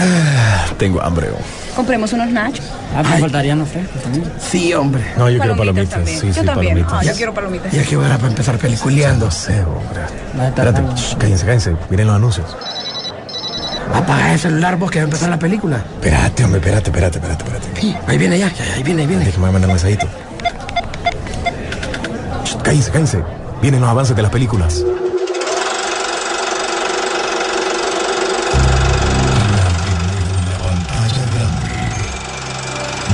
Ah, tengo hambre. oh. Compremos unos nachos. Ah, me faltarían los frescos también. Sí, hombre. No, yo quiero palomitas. también. Sí, yo sí, también. palomitas. Ah, yo quiero palomitas. Ya que hora para empezar peliculeando. No sé, hombre. Estar Espérate, shh, cállense, cállense. Miren los anuncios. Apaga el celular vos que va a empezar la película. Espérate, hombre, espérate, espérate, espérate, espérate. Sí, ahí viene ya, ya, ahí viene, ahí viene. Déjame mandar un mensajito. Shh, Cállense, cállense. Vienen los avances de las películas.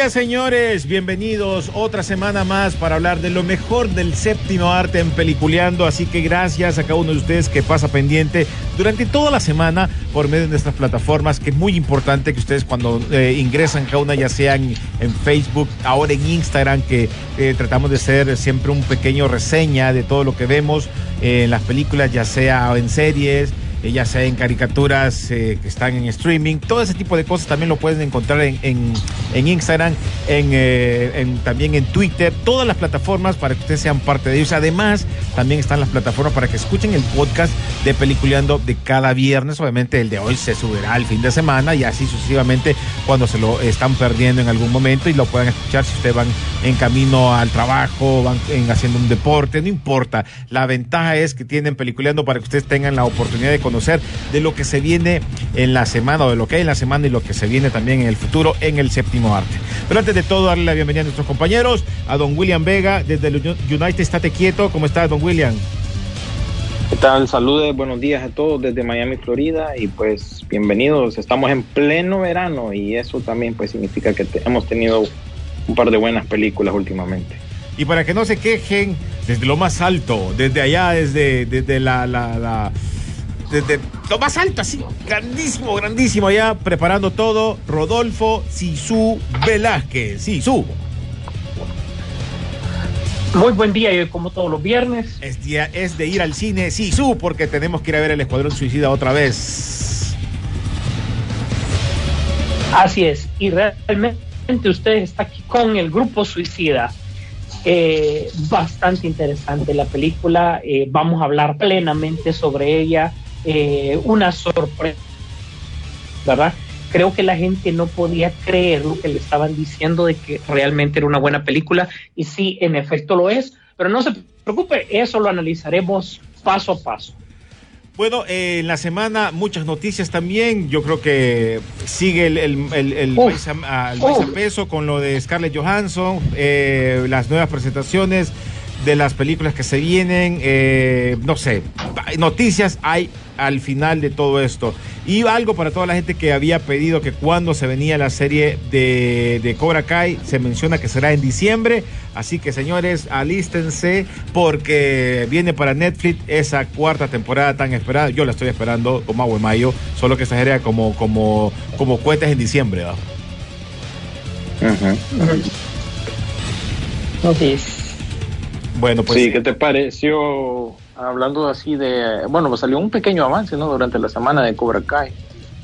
Días, señores. Bienvenidos otra semana más para hablar de lo mejor del séptimo arte en Peliculeando. Así que gracias a cada uno de ustedes que pasa pendiente durante toda la semana por medio de nuestras plataformas, que es muy importante que ustedes cuando eh, ingresan cada una, ya sea en, Facebook, ahora en Instagram, que eh, tratamos de hacer siempre un pequeño reseña de todo lo que vemos eh, en las películas, ya sea en series eh, ya sea en caricaturas eh, que están en streaming, todo ese tipo de cosas también lo pueden encontrar en, en- Instagram, eh, en- también en Twitter, todas las plataformas para que ustedes sean parte de ellos. Además, también están las plataformas para que escuchen el podcast de Peliculeando de cada viernes. Obviamente el de hoy se subirá el fin de semana y así sucesivamente cuando se lo están perdiendo en algún momento y lo puedan escuchar si ustedes van en camino al trabajo, van en- haciendo un deporte, no importa. La ventaja es que tienen Peliculeando para que ustedes tengan la oportunidad de conocer de lo que se viene en la semana o de lo que hay en la semana y lo que se viene también en el futuro en el séptimo arte. Pero antes de todo, darle la bienvenida a nuestros compañeros, a don William Vega desde el Uni- United Estate Quieto. ¿Cómo está, don William? ¿Qué tal? Saludos, buenos días a todos desde Miami, Florida y pues bienvenidos. Estamos en pleno verano y eso también pues significa que te- hemos tenido un par de buenas películas últimamente. Y para que no se quejen, desde lo más alto, desde allá, desde, desde la, la, la- desde lo más alto, así, grandísimo, grandísimo, allá preparando todo, Rodolfo Sisu Velázquez. Sisu, Muy buen día, y como todos los viernes. es, día- es de ir al cine, Sisu, porque tenemos que ir a ver el Escuadrón Suicida otra vez. Así es. Y realmente usted está aquí con el grupo Suicida. Eh, bastante interesante la película. eh, vamos a hablar plenamente sobre ella. Eh, una sorpresa, ¿verdad? Creo que la gente no podía creer lo que le estaban diciendo de que realmente era una buena película. Y sí, en efecto lo es. Pero no se preocupe, eso lo analizaremos paso a paso. Bueno, eh, en la semana muchas noticias también. Yo creo que sigue el, el, el, el país a- al país a Uf. peso con lo de Scarlett Johansson, eh, las nuevas presentaciones de las películas que se vienen, eh, no sé, noticias hay al final de todo esto. Y algo para toda la gente que había pedido que cuando se venía la serie de, de Cobra Kai, se menciona que será en diciembre. Así que señores, alístense porque viene para Netflix esa cuarta temporada tan esperada. Yo la estoy esperando como agua en mayo, solo que exagera como, como, como cohetes en diciembre. ¿no? Bueno, pues sí, ¿qué te pareció? Hablando así de, bueno, pues salió un pequeño avance, ¿no? Durante la semana de Cobra Kai.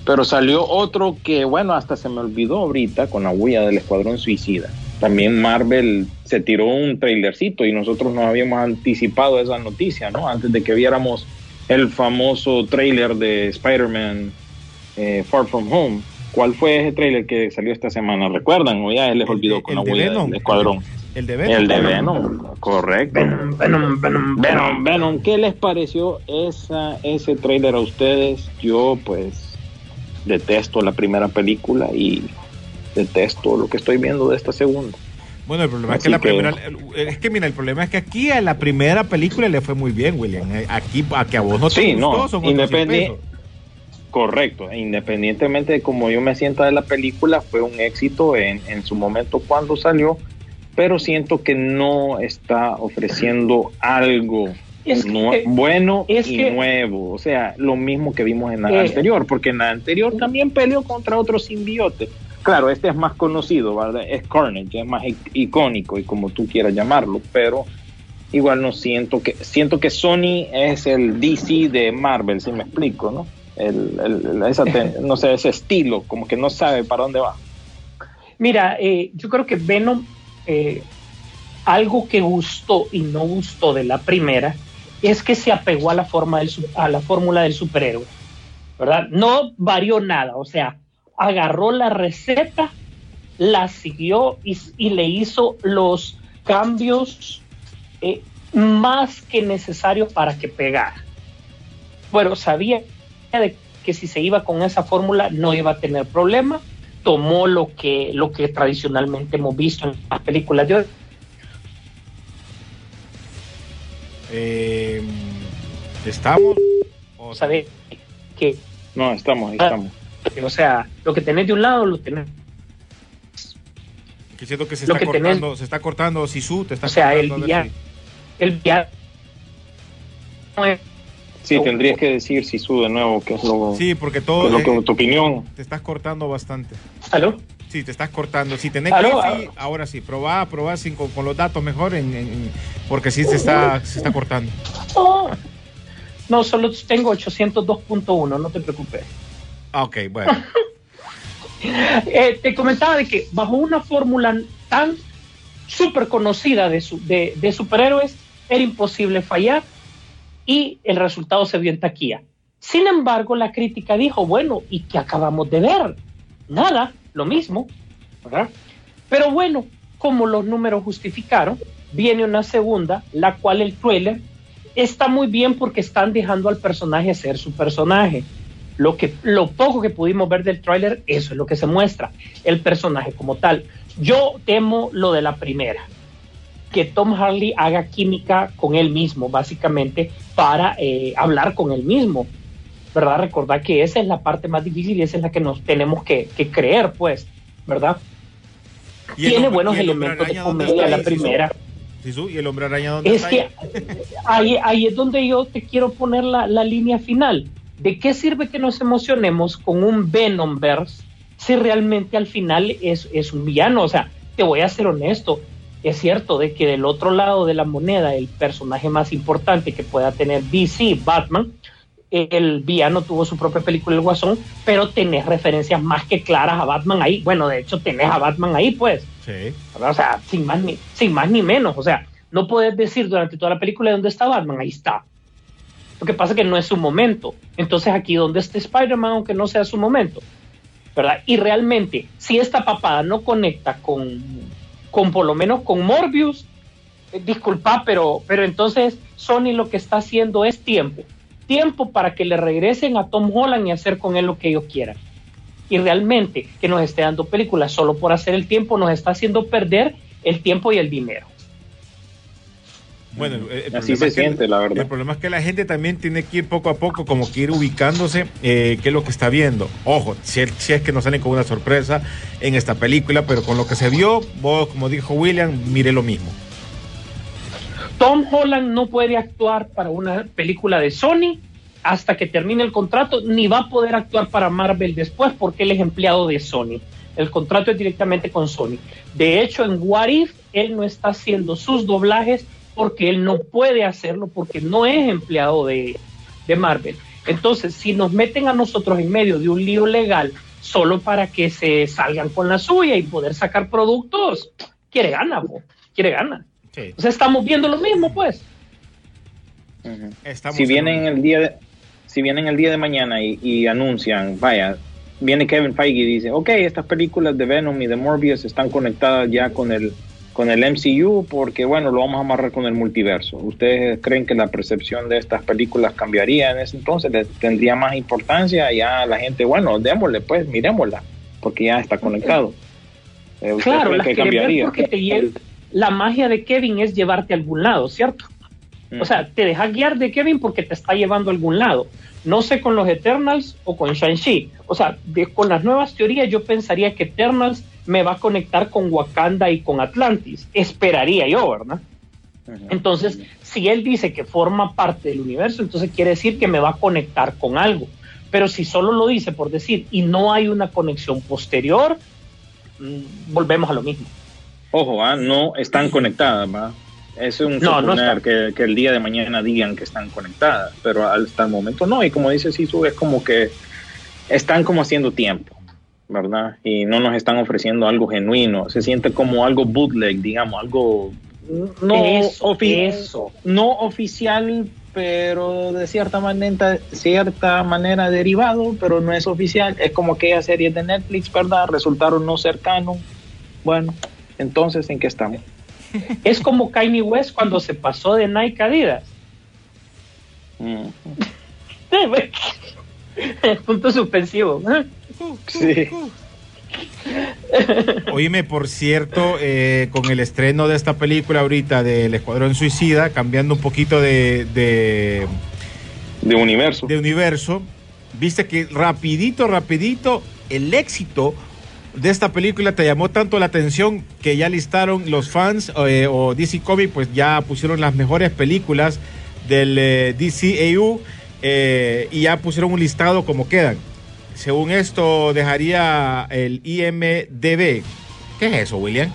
Pero salió otro que, bueno, hasta se me olvidó ahorita con la huella del Escuadrón Suicida. También Marvel se tiró un trailercito y nosotros nos habíamos anticipado esa noticia, ¿no? Antes de que viéramos el famoso trailer de Spider-Man eh, Far From Home. ¿Cuál fue ese trailer que salió esta semana? ¿Recuerdan? O ya les olvidó con el la huella del Escuadrón. El de Venom. El de Venom, correcto. Venom, Venom, Venom, Venom, Venom, ¿qué les pareció esa, ese trailer a ustedes? Yo pues detesto la primera película y detesto lo que estoy viendo de esta segunda. Bueno, el problema es que la que- primera. Es que mira, el problema es que aquí a la primera película le fue muy bien, William. Eh, Aquí, a que a vos no te Sí, gustó, no, son otros 100 independi-. Correcto, e independientemente de cómo yo me sienta de la película, fue un éxito en, en su momento cuando salió, pero siento que no está ofreciendo algo Es que- nue- bueno es y que- nuevo, o sea, lo mismo que vimos en la Eh. anterior, porque en la anterior también peleó contra otro simbiote. Claro, este es más conocido, ¿verdad? Es Carnage, es más icónico y como tú quieras llamarlo, pero igual no siento que siento que Sony es el DC de Marvel, si me explico, ¿no? El, esa no sé, ese estilo, como que no sabe para dónde va. Mira, eh, yo creo que Venom, eh, algo que gustó y no gustó de la primera, es que se apegó a la forma del, a la fórmula del superhéroe, ¿verdad? No varió nada, o sea, agarró la receta, la siguió y, le hizo los cambios eh, más que necesarios para que pegara. Bueno, sabía que si se iba con esa fórmula no iba a tener problema, tomó lo que, lo que tradicionalmente hemos visto en las películas de hoy. Eh, ¿Estamos? O- Sabe que, No, estamos, ahí estamos. o sea, lo que tenés de un lado lo tenés. Que siento que se Lo está que tenés- cortando, se está cortando Sisu, te está O sea, el cortando, día- El viaje no es- Sí, tendrías que decir si su de nuevo, que es lo, Sí, porque que todo es lo que eh, tu opinión. te estás cortando bastante. ¿Aló? Sí, te estás cortando. Si tenés Aló, wifi, ahora sí, probá, probá sin, con, con los datos mejor, en, en- en- porque sí se está, se está cortando. Oh. No, solo tengo 802.1, no te preocupes. Ah, ok, bueno. Eh, te comentaba de que bajo una fórmula tan súper conocida de, su- de, de superhéroes era imposible fallar y el resultado se vio en taquilla. Sin embargo, la crítica dijo, bueno, ¿y qué acabamos de ver? Nada, lo mismo. Pero bueno, como los números justificaron, viene una segunda, la cual el trailer está muy bien porque están dejando al personaje ser su personaje. Lo, que, lo poco que pudimos ver del tráiler, eso es lo que se muestra, el personaje como tal. Yo temo lo de la primera, que Tom Harley haga química con él mismo, básicamente, para eh, hablar con él mismo. ¿Verdad? Recordar que esa es la parte más difícil y esa es la que nos tenemos que, que creer, pues, ¿verdad? ¿Y Tiene buenos y el elementos de comedia la primera. Sisu, ¿Y el hombre araña dónde Es está que ahí? ahí, ahí es donde yo te quiero poner la, la línea final. ¿De qué sirve que nos emocionemos con un Venomverse si realmente al final es, es un villano? O sea, te voy a ser honesto. Es cierto de que del otro lado de la moneda, el personaje más importante que pueda tener DC, Batman, el villano tuvo su propia película El Guasón, pero tenés referencias más que claras a Batman ahí. Bueno, de hecho, tenés a Batman ahí, pues. Sí. O sea, sin más, ni, sin más ni menos. O sea, no puedes decir durante toda la película dónde está Batman, ahí está. Lo que pasa es que no es su momento. Entonces aquí donde está Spider-Man, aunque no sea su momento. ¿Verdad? Y realmente, si esta papada no conecta con, con por lo menos con Morbius, eh, disculpa, pero, pero entonces Sony lo que está haciendo es tiempo. Tiempo para que le regresen a Tom Holland y hacer con él lo que ellos quieran y realmente que nos esté dando películas solo por hacer el tiempo nos está haciendo perder el tiempo y el dinero. Bueno, el- el Así problema se es que- siente, la verdad. El problema es que la gente también tiene que ir poco a poco, como que ir ubicándose eh, qué es lo que está viendo. Ojo, si, es- si es que nos salen con una sorpresa en esta película, pero con lo que se vio, vos, como dijo William, mire lo mismo. Tom Holland no puede actuar para una película de Sony hasta que termine el contrato, ni va a poder actuar para Marvel después porque él es empleado de Sony. El contrato es directamente con Sony. De hecho, en What If, él no está haciendo sus doblajes porque él no puede hacerlo porque no es empleado de, de Marvel. Entonces, si nos meten a nosotros en medio de un lío legal solo para que se salgan con la suya y poder sacar productos, quiere gana, po, quiere gana. Sí. O sea, estamos viendo lo mismo, pues. Estamos si en vienen el día de, si vienen el día de mañana y, y anuncian, vaya, viene Kevin Feige y dice, ok, estas películas de Venom y de Morbius están conectadas ya con el con el MCU porque bueno, lo vamos a amarrar con el multiverso. ¿Ustedes creen que la percepción de estas películas cambiaría en ese entonces? ¿Le tendría más importancia? Ya la gente, bueno, démosle pues, miremosla, porque ya está conectado. Eh, ¿usted Claro, cree que cambiaría? porque te la magia de Kevin es llevarte a algún lado, ¿cierto? Mm. O sea, te dejas guiar de Kevin porque te está llevando a algún lado. No sé con los Eternals o con Shang-Chi. O sea, de- con las nuevas teorías yo pensaría que Eternals me va a conectar con Wakanda y con Atlantis. Esperaría yo, ¿verdad? Entonces, si él dice que forma parte del universo, entonces quiere decir que me va a conectar con algo. Pero si solo lo dice por decir y no hay una conexión posterior, mm, volvemos a lo mismo. Ojo, ah, no están conectadas, ¿va? Es un No, suponer que, que el día de mañana digan que están conectadas, pero hasta el momento no. Y como dice Sisu, es como que están como haciendo tiempo, ¿verdad? Y no nos están ofreciendo algo genuino. Se siente como algo bootleg, digamos, algo no, Eso, ofi- eso. no oficial, pero de cierta manera, cierta manera derivado, pero no es oficial. Es como aquellas series de Netflix, ¿verdad? Resultaron no ser canon. Bueno, entonces, ¿en qué estamos? Es como Kanye West cuando se pasó de Nike Adidas. Mm. Punto suspensivo. Sí. Oíme, por cierto, eh, con el estreno de esta película ahorita del Escuadrón Suicida, cambiando un poquito de, de, De universo. de universo, viste que rapidito, rapidito, el éxito de esta película te llamó tanto la atención que ya listaron los fans eh, o DC Comics, pues ya pusieron las mejores películas del eh, DCAU eh, y ya pusieron un listado como quedan. Según esto, dejaría el IMDB. ¿Qué es eso, William?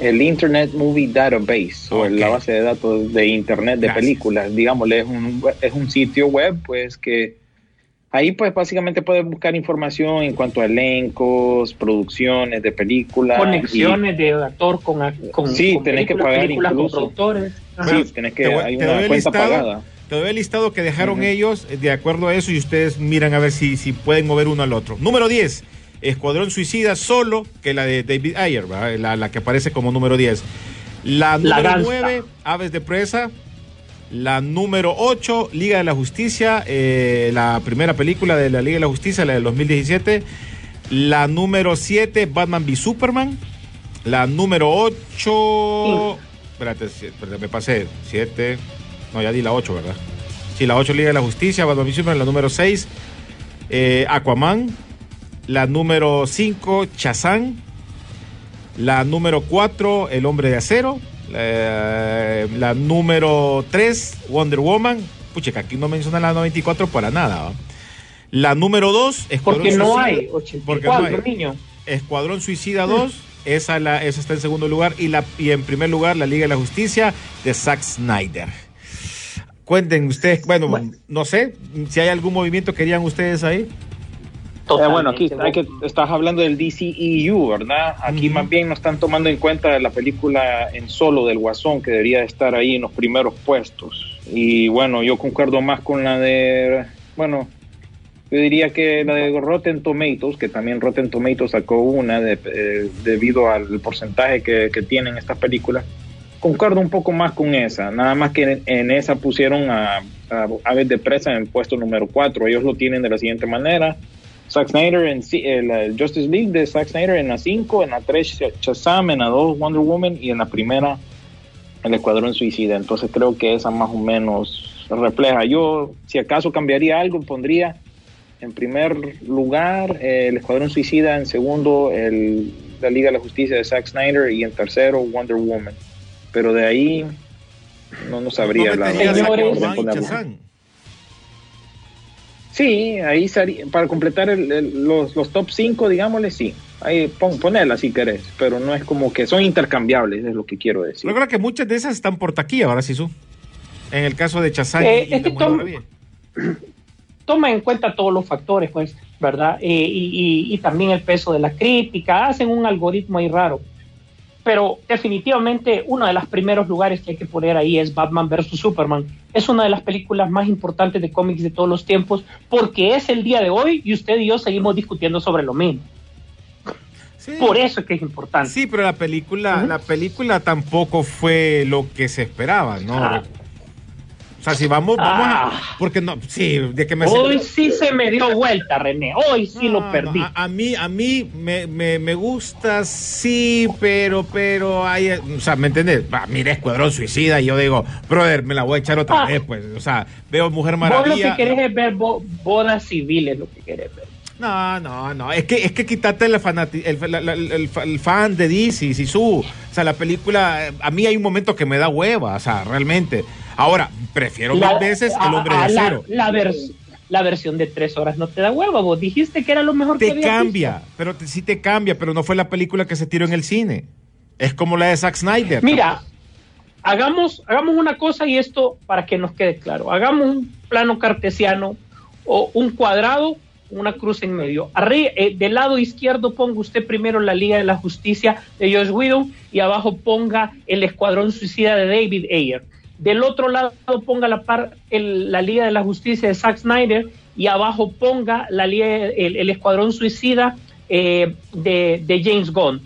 El Internet Movie Database, o la base de datos de Internet de Gracias. películas. Digámosle, es un, es un sitio web, pues que ahí pues básicamente puedes buscar información en cuanto a elencos, producciones de películas. Conexiones de actor con, con, Sí, con tenés que pagar con incluso. productores. Sí, tenés que, Te voy- hay una cuenta listado. pagada. Te doy el listado que dejaron ellos eh, de acuerdo a eso y ustedes miran a ver si, si pueden mover uno al otro. Número 10, Escuadrón Suicida solo que la de David Ayer, la, la que aparece como número 10. La número danza. 9, Aves de Presa. La número 8, Liga de la Justicia, eh, la primera película de la Liga de la Justicia, la del 2017. La número 7, Batman v Superman. La número 8. Espérate, espérate, me pasé. 7. No, ya di la 8, ¿verdad? Sí, la 8, Liga de la Justicia, Batman v Superman. La número 6, Aquaman. La número 5, Chazán. La número 4, El Hombre de Acero. La, la número 3, Wonder Woman. Pucha, que aquí no menciona la 94 para nada. ¿va? La número 2, Porque no Suicida. hay Porque no 84 hay. niños. Escuadrón Suicida 2, esa, la, esa está en segundo lugar. Y, la, y en primer lugar, la Liga de la Justicia de Zack Snyder. Cuenten ustedes, bueno, Bueno. no sé si hay algún movimiento que querían ustedes ahí. Eh, bueno, aquí hay que, estás hablando del DCEU, ¿verdad? Aquí más bien no están tomando en cuenta la película en solo del Guasón, que debería estar ahí en los primeros puestos. Y bueno, yo concuerdo más con la de, bueno, yo diría que la de Rotten Tomatoes, que también Rotten Tomatoes sacó una de- eh, debido al porcentaje que, que tienen estas películas. Concuerdo un poco más con esa, nada más que en, esa pusieron a, Aves de Presa en el puesto número 4. Ellos lo tienen de la siguiente manera. Zack Snyder en la Justice League de Zack Snyder en la 5, en la 3 Shazam, en la 2 Wonder Woman y en la primera el Escuadrón Suicida. Entonces creo que esa más o menos refleja. Yo, si acaso cambiaría algo, pondría en primer lugar eh, el Escuadrón Suicida, en segundo el, la Liga de la Justicia de Zack Snyder y en tercero Wonder Woman. Pero de ahí no, no sabría ¿No. Shazam? Sí, ahí sería, para completar el- el- los, los top 5, digámosle, sí. Ahí pon, ponela si querés, pero no es como que son intercambiables, es lo que quiero decir. Yo creo que muchas de esas están por taquilla, ahora sí, su. En el caso de Chazán Eh, y es que. Toma en cuenta todos los factores, pues, ¿verdad? Eh, y, y- y también el peso de la crítica. Hacen un algoritmo ahí raro. Pero definitivamente uno de los primeros lugares que hay que poner ahí es Batman vs. Superman. Es una de las películas más importantes de cómics de todos los tiempos porque es el día de hoy y usted y yo seguimos discutiendo sobre lo mismo. Sí. Por eso es que es importante. Sí, pero la película, la película tampoco fue lo que se esperaba, ¿no? Ah. O sea, si vamos, vamos a. Ah. Porque no, sí, de que me. Hoy sí se me dio vuelta, René. Hoy sí No, lo perdí. no, a, a mí, a mí me, me, me gusta, sí, pero, pero hay, o sea, ¿me entendés? Va, mira Escuadrón Suicida y yo digo, brother, me la voy a echar otra Ah. vez, pues, o sea, veo Mujer Vos lo que Maravilla. querés es ver bo- bodas civiles, lo que querés ver. No, no, no, es que, es que fanati- el, el- el- el fan de DC, Sisu. O sea, la película, a mí hay un momento que me da hueva, o sea, realmente. Ahora, prefiero La- mil veces El a- Hombre de la- Acero. La, vers- la versión de tres horas no te da hueva. Vos dijiste que era lo mejor que te habías cambia, pero te- sí te cambia, pero no fue la película que se tiró en el cine. Es como la de Zack Snyder. Mira, hagamos, hagamos una cosa y esto para que nos quede claro. Hagamos un plano cartesiano o un cuadrado, una cruz en medio. Arri- eh, del lado izquierdo ponga usted primero la Liga de la Justicia de Josh Whedon y abajo ponga el Escuadrón Suicida de David Ayer. Del otro lado ponga la, par- el- la Liga de la Justicia de Zack Snyder y abajo ponga la Liga- el, el Escuadrón Suicida eh, de, de James Gunn.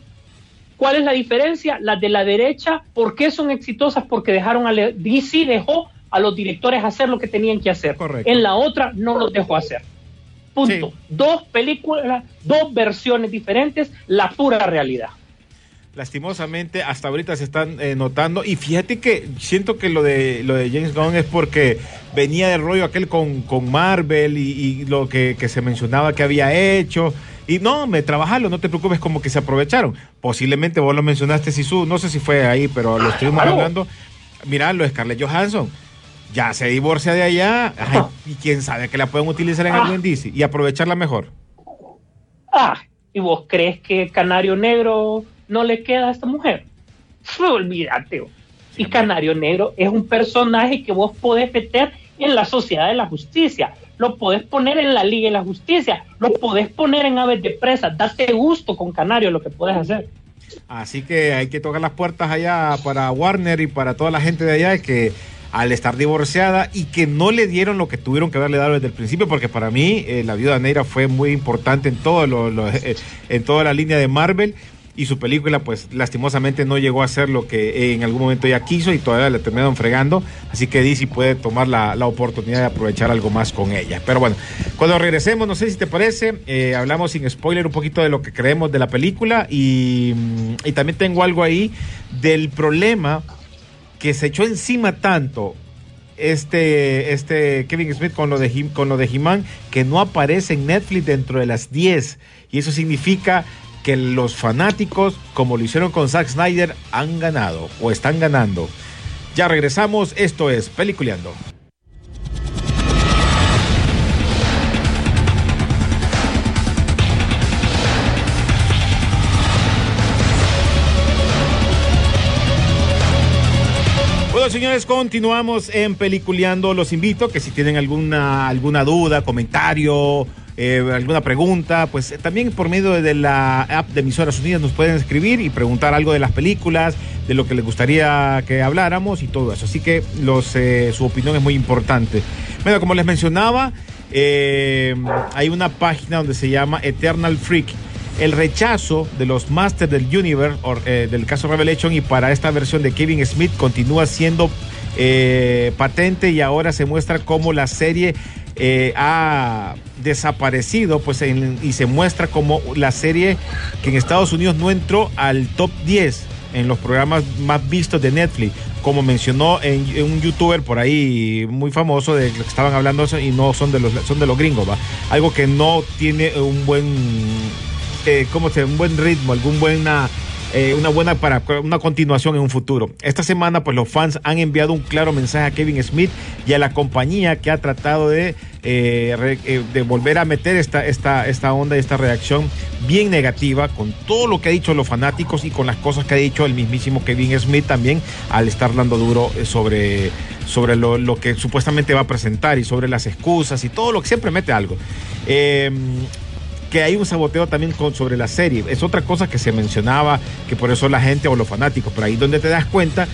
¿Cuál es la diferencia? Las de la derecha, ¿por qué son exitosas? Porque dejaron a DC dejó a los directores hacer lo que tenían que hacer. Correcto. En la otra no los dejó hacer. Punto. Sí. Dos películas, dos versiones diferentes, la pura realidad. Lastimosamente, hasta ahorita se están eh, notando. Y fíjate que siento que lo de lo de James Gunn es porque venía del rollo aquel con, con Marvel y, y lo que, que se mencionaba que había hecho. Y no, me trabajalo, no te preocupes, como que se aprovecharon. Posiblemente vos lo mencionaste, Sisu, no sé si fue ahí, pero lo estuvimos claro. hablando. Mirá, lo de Scarlett Johansson. Ya se divorcia de allá. Ay, y quién sabe que la pueden utilizar en Ah. algo en DC y aprovecharla mejor. Ah, ¿y vos crees que Canario Negro no le queda a esta mujer? Olvídate. Y Canario Negro es un personaje que vos podés meter en la Sociedad de la Justicia, lo podés poner en la Liga de la Justicia, lo podés poner en Aves de Presa. Date gusto con Canario lo que podés hacer. Así que hay que tocar las puertas allá para Warner y para toda la gente de allá que al estar divorciada y que no le dieron lo que tuvieron que haberle dado desde el principio, porque para mí eh, la viuda negra fue muy importante en todo lo, lo- eh, en toda la línea de Marvel y su película pues lastimosamente no llegó a ser lo que eh, en algún momento ella quiso y todavía le terminaron fregando, así que DC puede tomar la, la oportunidad de aprovechar algo más con ella. Pero bueno, cuando regresemos, no sé si te parece, eh, hablamos sin spoiler un poquito de lo que creemos de la película y, mm, y también tengo algo ahí del problema que se echó encima tanto este, este Kevin Smith con lo de con lo de He-Man que no aparece en Netflix dentro de las 10 y eso significa que los fanáticos como lo hicieron con Zack Snyder han ganado o están ganando. Ya regresamos, esto es Peliculeando. Bueno, señores, continuamos en Peliculeando. Los invito que si tienen alguna, alguna duda, comentario, eh, alguna pregunta, pues eh, también por medio de la app de Emisoras Unidas nos pueden escribir y preguntar algo de las películas, de lo que les gustaría que habláramos y todo eso. Así que los, eh, su opinión es muy importante. Bueno, como les mencionaba, hay una página donde se llama Eternal Freak el rechazo de los Masters del Universe, del caso Revelation, y para esta versión de Kevin Smith continúa siendo patente y ahora se muestra cómo la serie eh, ha desaparecido pues y se muestra como la serie que en Estados Unidos no entró al top 10 en los programas más vistos de Netflix, como mencionó en, un youtuber por ahí muy famoso de que estaban hablando y no son de los son de los gringos, va. Algo que no tiene un buen eh, ¿cómo se un buen ritmo, algún buena eh, una buena para una continuación en un futuro. Esta semana, pues los fans han enviado un claro mensaje a Kevin Smith y a la compañía que ha tratado de, eh, eh, de volver a meter esta, esta, esta onda y esta reacción bien negativa con todo lo que ha dicho los fanáticos y con las cosas que ha dicho el mismísimo Kevin Smith también al estar dando duro sobre, sobre lo, lo que supuestamente va a presentar y sobre las excusas y todo lo que siempre mete algo. Que hay un saboteo también con, sobre la serie. Es otra cosa que se mencionaba, que por eso la gente o los fanáticos, por ahí donde te das cuenta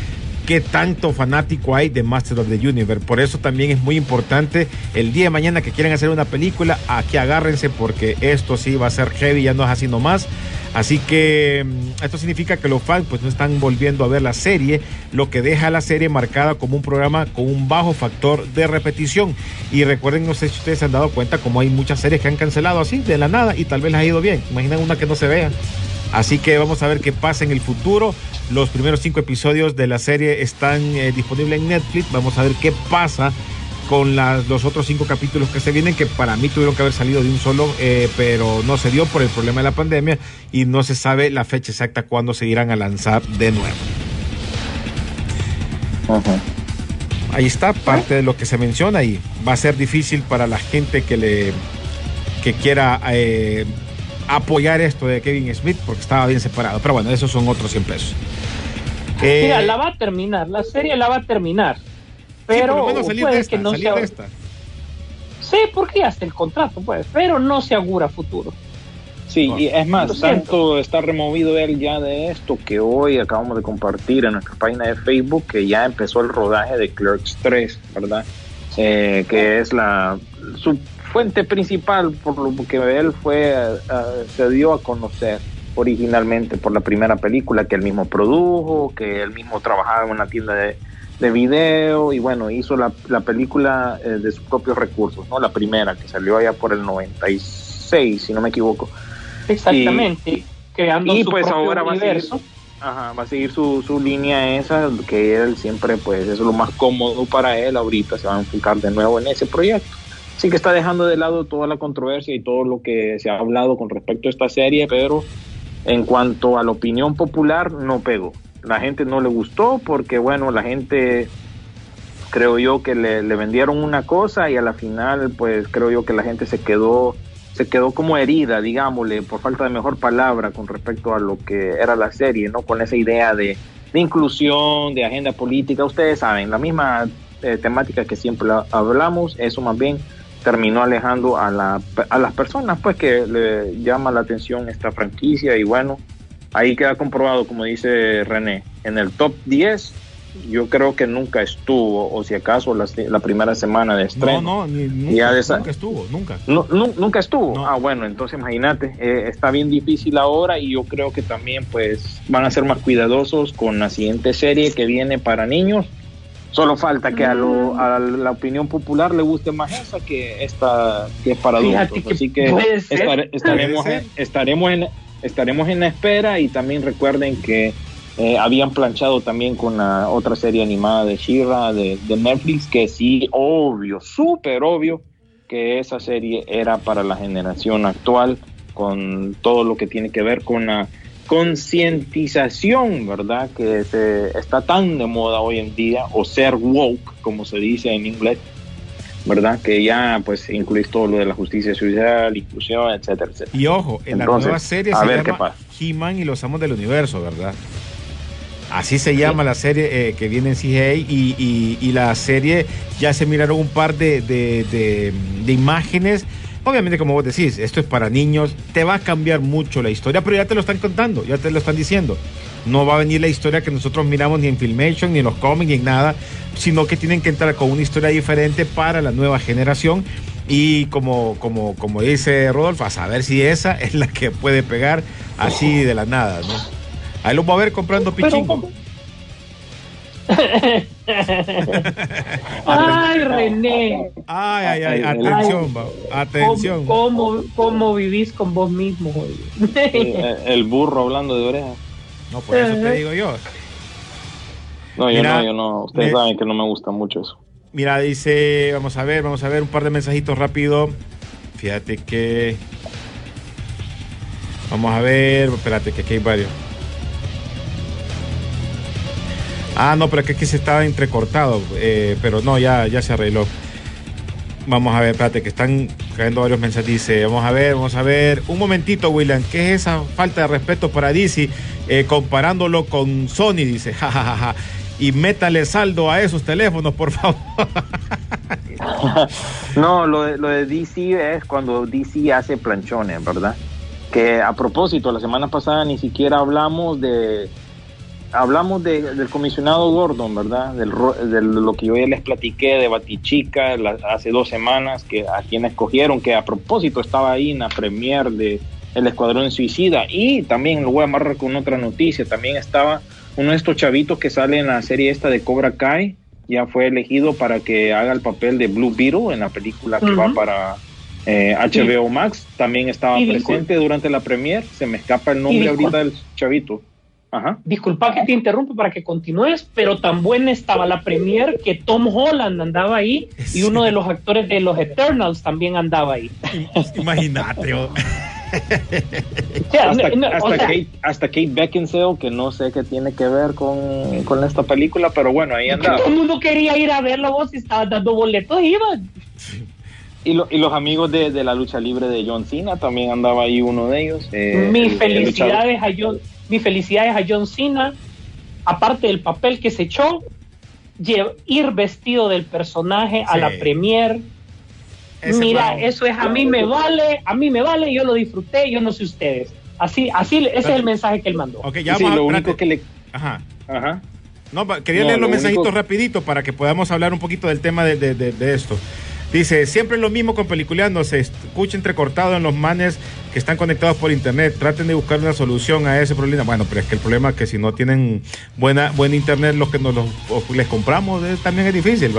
que tanto fanático hay de Master of the Universe. Por eso también es muy importante el día de mañana que quieran hacer una película, aquí agárrense porque esto sí va a ser heavy, ya no es así nomás. Así que mm, esto significa que los fans pues no están volviendo a ver la serie, lo que deja la serie marcada como un programa con un bajo factor de repetición. Y recuerden, no sé si ustedes se han dado cuenta, como hay muchas series que han cancelado así de la nada y tal vez les ha ido bien. Imaginen una que no se vea. Así que vamos a ver qué pasa en el futuro. Los primeros cinco episodios de la serie están eh, disponibles en Netflix. Vamos a ver qué pasa con las- los otros cinco capítulos que se vienen, que para mí tuvieron que haber salido de un solo, eh, pero no se dio por el problema de la pandemia y no se sabe la fecha exacta cuándo se irán a lanzar de nuevo. Ajá. Ahí está parte de lo que se menciona y va a ser difícil para la gente que le que quiera eh, apoyar esto de Kevin Smith porque estaba bien separado. Pero bueno, esos son otros 100 pesos. Eh, Mira, la va a terminar, la serie la va a terminar. Sí, por Pero lo menos salir puede de esta, que no salir sea. de esta. Sí, porque ya está el contrato, pues, pero no se augura futuro. Sí, y es más, tanto está removido él ya de esto que hoy acabamos de compartir en nuestra página de Facebook que ya empezó el rodaje de Clerks 3, ¿verdad? Eh, que es la su fuente principal por lo que él fue se dio a conocer originalmente por la primera película que él mismo produjo, que él mismo trabajaba en una tienda de, de video y bueno, hizo la, la película eh, de sus propios recursos, ¿no? La primera que salió allá por el 96, si no me equivoco. Exactamente. creando y su pues propio ahora va a seguir, ajá, va a seguir su, su línea esa, que él siempre, pues eso es lo más cómodo para él. Ahorita se va a enfocar de nuevo en ese proyecto. Así que está dejando de lado toda la controversia y todo lo que se ha hablado con respecto a esta serie, pero en cuanto a la opinión popular, no pegó. La gente no le gustó porque, bueno, la gente creo yo que le, vendieron una cosa y a la final, pues creo yo que la gente se quedó se quedó como herida, digámosle, por falta de mejor palabra con respecto a lo que era la serie, ¿no? Con esa idea de, inclusión, de agenda política, ustedes saben, la misma eh, temática que siempre la- hablamos, eso más bien terminó alejando a, la, a las personas, pues que le llama la atención esta franquicia y bueno, ahí queda comprobado, como dice René, en el top 10 yo creo que nunca estuvo, o si acaso la, la primera semana de No, estreno. no, ni- nunca, Ya esa- nunca estuvo, nunca. No, nu- nunca estuvo. No. Ah, bueno, entonces imagínate, eh, está bien difícil ahora y yo creo que también pues van a ser más cuidadosos con la siguiente serie que viene para niños. Solo falta que a, lo- a la opinión popular le guste más esa que esta que es para Fíjate adultos. que Así que estaremos, en, estaremos en estaremos en espera y también recuerden que eh, habían planchado también con la otra serie animada de She-Ra de, de Netflix que sí, obvio, súper obvio que esa serie era para la generación actual con todo lo que tiene que ver con la concientización, ¿verdad? Que se, está tan de moda hoy en día, o ser woke, como se dice en inglés, ¿verdad? Que ya pues incluir todo lo de la justicia social, inclusión, etcétera, etcétera. Y ojo, en la nueva serie se ver llama. He-Man y los Amos del Universo, ¿verdad? Así se llama la serie eh, que viene en CGA y, y- y la serie ya se miraron un par de, de- de- de imágenes. Obviamente, como vos decís, esto es para niños, te va a cambiar mucho la historia, pero ya te lo están contando, ya te lo están diciendo. No va a venir la historia que nosotros miramos ni en Filmation, ni en los cómics, ni en nada, sino que tienen que entrar con una historia diferente para la nueva generación. Y como, como, como dice Rodolfo, a saber si esa es la que puede pegar así de la nada, ¿no? Ahí los va a ver comprando pichingo. Ay, René. Ay, ay, ay, Ay, atención, va, atención. ¿Cómo, cómo, cómo vivís con vos mismo? Eh, el burro hablando de orejas. No, por eso te digo yo. No, yo Mira, no, yo no. Ustedes me- saben que no me gusta mucho eso. Mira, dice, vamos a ver, vamos a ver un par de mensajitos rápido. Fíjate que... Vamos a ver, espérate, que aquí hay varios. Ah, no, pero es que aquí se estaba entrecortado, eh, pero no, ya, ya se arregló. Vamos a ver, espérate, que están cayendo varios mensajes. Dice, vamos a ver, vamos a ver. Un momentito, William, ¿qué es esa falta de respeto para DC eh, comparándolo con Sony? Dice, jajajaja. Y métale saldo a esos teléfonos, por favor. No, lo de, lo de DC es cuando DC hace planchones, ¿verdad? Que a propósito, la semana pasada ni siquiera hablamos de hablamos de- del comisionado Gordon, ¿verdad? Del, de lo que yo ya les platiqué de Batichica la- hace dos semanas, que a quien escogieron, que a propósito estaba ahí en la premier de, El Escuadrón Suicida. Y también lo voy a amarrar con otra noticia. También estaba uno de estos chavitos que sale en la serie esta de Cobra Kai. Ya fue elegido para que haga el papel de Blue Beetle en la película que va para eh, HBO Max. También estaba presente durante la premier. Se me escapa el nombre ahorita del chavito. Ajá. Disculpa que te interrumpa para que continúes, pero tan buena estaba la premier que Tom Holland andaba ahí y uno de los actores de los Eternals también andaba ahí. Imagínate. oh. O sea, hasta, no, o hasta sea, Kate, hasta Kate Beckinsale, que no sé qué tiene que ver con, con esta película, pero bueno, ahí andaba. todo el mundo quería ir a verla vos y estaba dando boletos, iban. Y, lo- y los amigos de, de la lucha libre de John Cena, también andaba ahí uno de ellos. eh, mis el- el luchador. felicidades a John, mis felicidades a John Cena, aparte del papel que se echó, ir vestido del personaje a la premier. Ese Mira, eso es a mí me vale, a mí me vale, yo lo disfruté, yo no sé ustedes. Así, así, ese es el mensaje que él mandó. Ok, ya Sí, vamos a- lo único que le... Ajá. Ajá. No, quería No, leer los lo mensajitos único- rapidito para que podamos hablar un poquito del tema de, de- de- de esto. Dice, siempre lo mismo con peliculeando, se escucha entrecortado en los manes que están conectados por internet. Traten de buscar una solución a ese problema. Bueno, pero es que el problema es que si no tienen buena, buen internet, los que nos los, les compramos eh, también es difícil.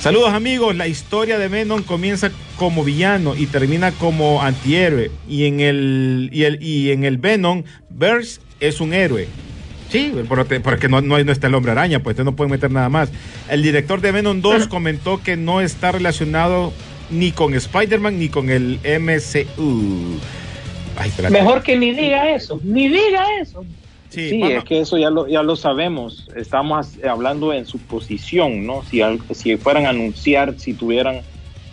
Saludos amigos, la historia de Venom comienza como villano y termina como antihéroe. Y en el, y el, y en el Venom, Burst es un héroe. Sí, porque, porque no, no, no está el hombre araña, pues no puede meter nada más. El director de Venom 2 comentó que no está relacionado ni con Spider-Man ni con el MCU. Ay. Mejor que ni diga eso, ni diga eso. Sí, es que eso ya lo, ya lo sabemos. Estamos hablando en su posición, ¿no? Si, al- si fueran a anunciar, si tuvieran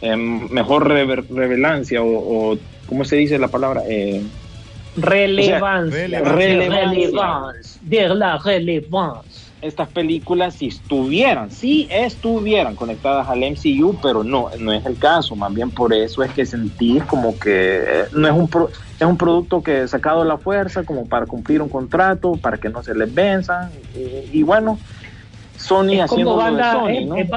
em, mejor rever- revelancia o, o, ¿cómo se dice la palabra? Eh, Relevancia. relevancia. Relevancia. De la relevancia. estas películas si estuvieran, si estuvieran conectadas al MCU, pero no, no es el caso, más bien por eso es que sentís como que eh, no es un pro- es un producto que sacado a la fuerza como para cumplir un contrato, para que no se les venzan y, y bueno, Sony Es haciendo como lo de banda, Sony, es, ¿no? es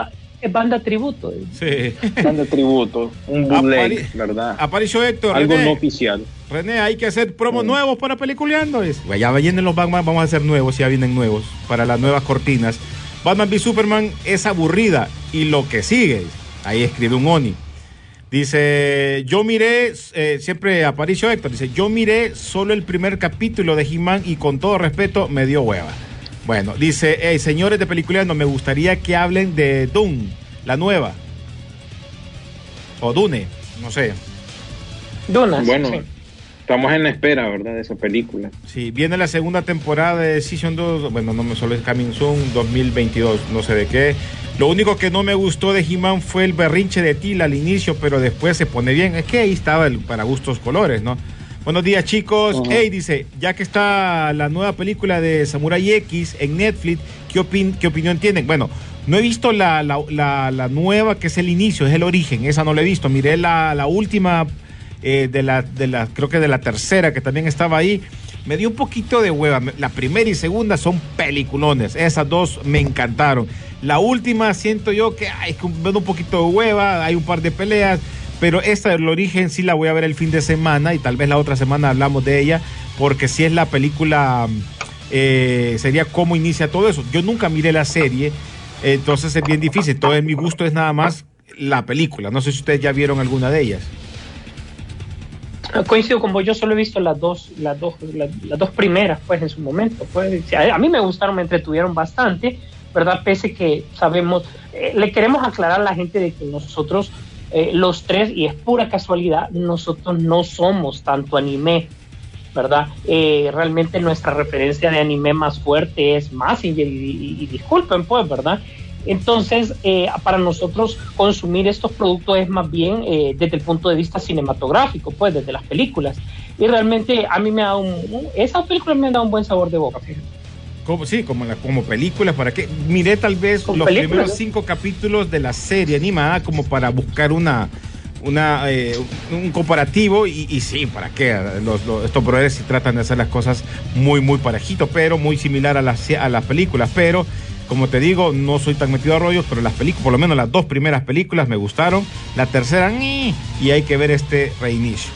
es banda tributo. Sí. Banda tributo, un bootleg, Apari- ¿verdad? Apareció Héctor. Algo René. no oficial. René, hay que hacer promos Mm. nuevos para peliculeando. Ya vienen los Batman, vamos a hacer nuevos, ya vienen nuevos para las nuevas cortinas. Batman v Superman es aburrida y lo que sigue. Ahí escribe un Oni. Dice, yo miré, eh, siempre apareció Héctor, dice, yo miré solo el primer capítulo de He-Man y con todo respeto me dio hueva. Bueno, dice, hey, señores de Peliculeando, me gustaría que hablen de Dune, la nueva. O Dune, no sé. Donas. Bueno, sí. estamos en la espera, ¿verdad? De esa película. Sí, viene la segunda temporada de Season 2, bueno, no me solo es Coming Soon 2022, no sé de qué. Lo único que no me gustó de He-Man fue el berrinche de Tila al inicio, pero después se pone bien. Es que ahí estaba el para gustos colores, ¿no? Buenos días, chicos. Hey, dice, ya que está la nueva película de Samurai X en Netflix, ¿qué, opin- qué opinión tienen? Bueno, no he visto la, la- la- la nueva, que es el inicio, es el origen, esa no la he visto. Miré la, última eh, de, la, de la, creo que de la tercera, que también estaba ahí. Me dio un poquito de hueva. La primera y segunda son peliculones. Esas dos me encantaron. La última siento yo que ay, un poquito de hueva. Hay un par de peleas. Pero esta del origen sí la voy a ver el fin de semana y tal vez la otra semana hablamos de ella. Porque si es la película, eh, sería cómo inicia todo eso. Yo nunca miré la serie. Entonces es bien difícil. Todo en mi gusto es nada más la película. No sé si ustedes ya vieron alguna de ellas. Coincido con vos, yo solo he visto las dos, las dos, las, las dos primeras, pues en su momento. Pues, a, a mí me gustaron, me entretuvieron bastante, ¿verdad? Pese que sabemos, eh, le queremos aclarar a la gente de que nosotros, eh, los tres, y es pura casualidad, nosotros no somos tanto anime, ¿verdad? Eh, realmente nuestra referencia de anime más fuerte es Massinger, y, disculpen, pues, ¿verdad? Entonces, eh, para nosotros consumir estos productos es más bien eh, desde el punto de vista cinematográfico, pues desde las películas. Y realmente a mí me ha dado un, un- esa película me ha dado un buen sabor de boca. fíjate. Como, sí, como, la, como películas, ¿para qué? Miré tal vez los películas, primeros cinco capítulos de la serie animada como para buscar una, una eh, un comparativo y, y sí, ¿para qué? Los, los- estos brothers sí tratan de hacer las cosas muy, muy parejitos, pero muy similar a las, a las películas, pero como te digo, no soy tan metido a rollos, pero las películas, por lo menos las dos primeras películas me gustaron, la tercera, ni, y hay que ver este reinicio.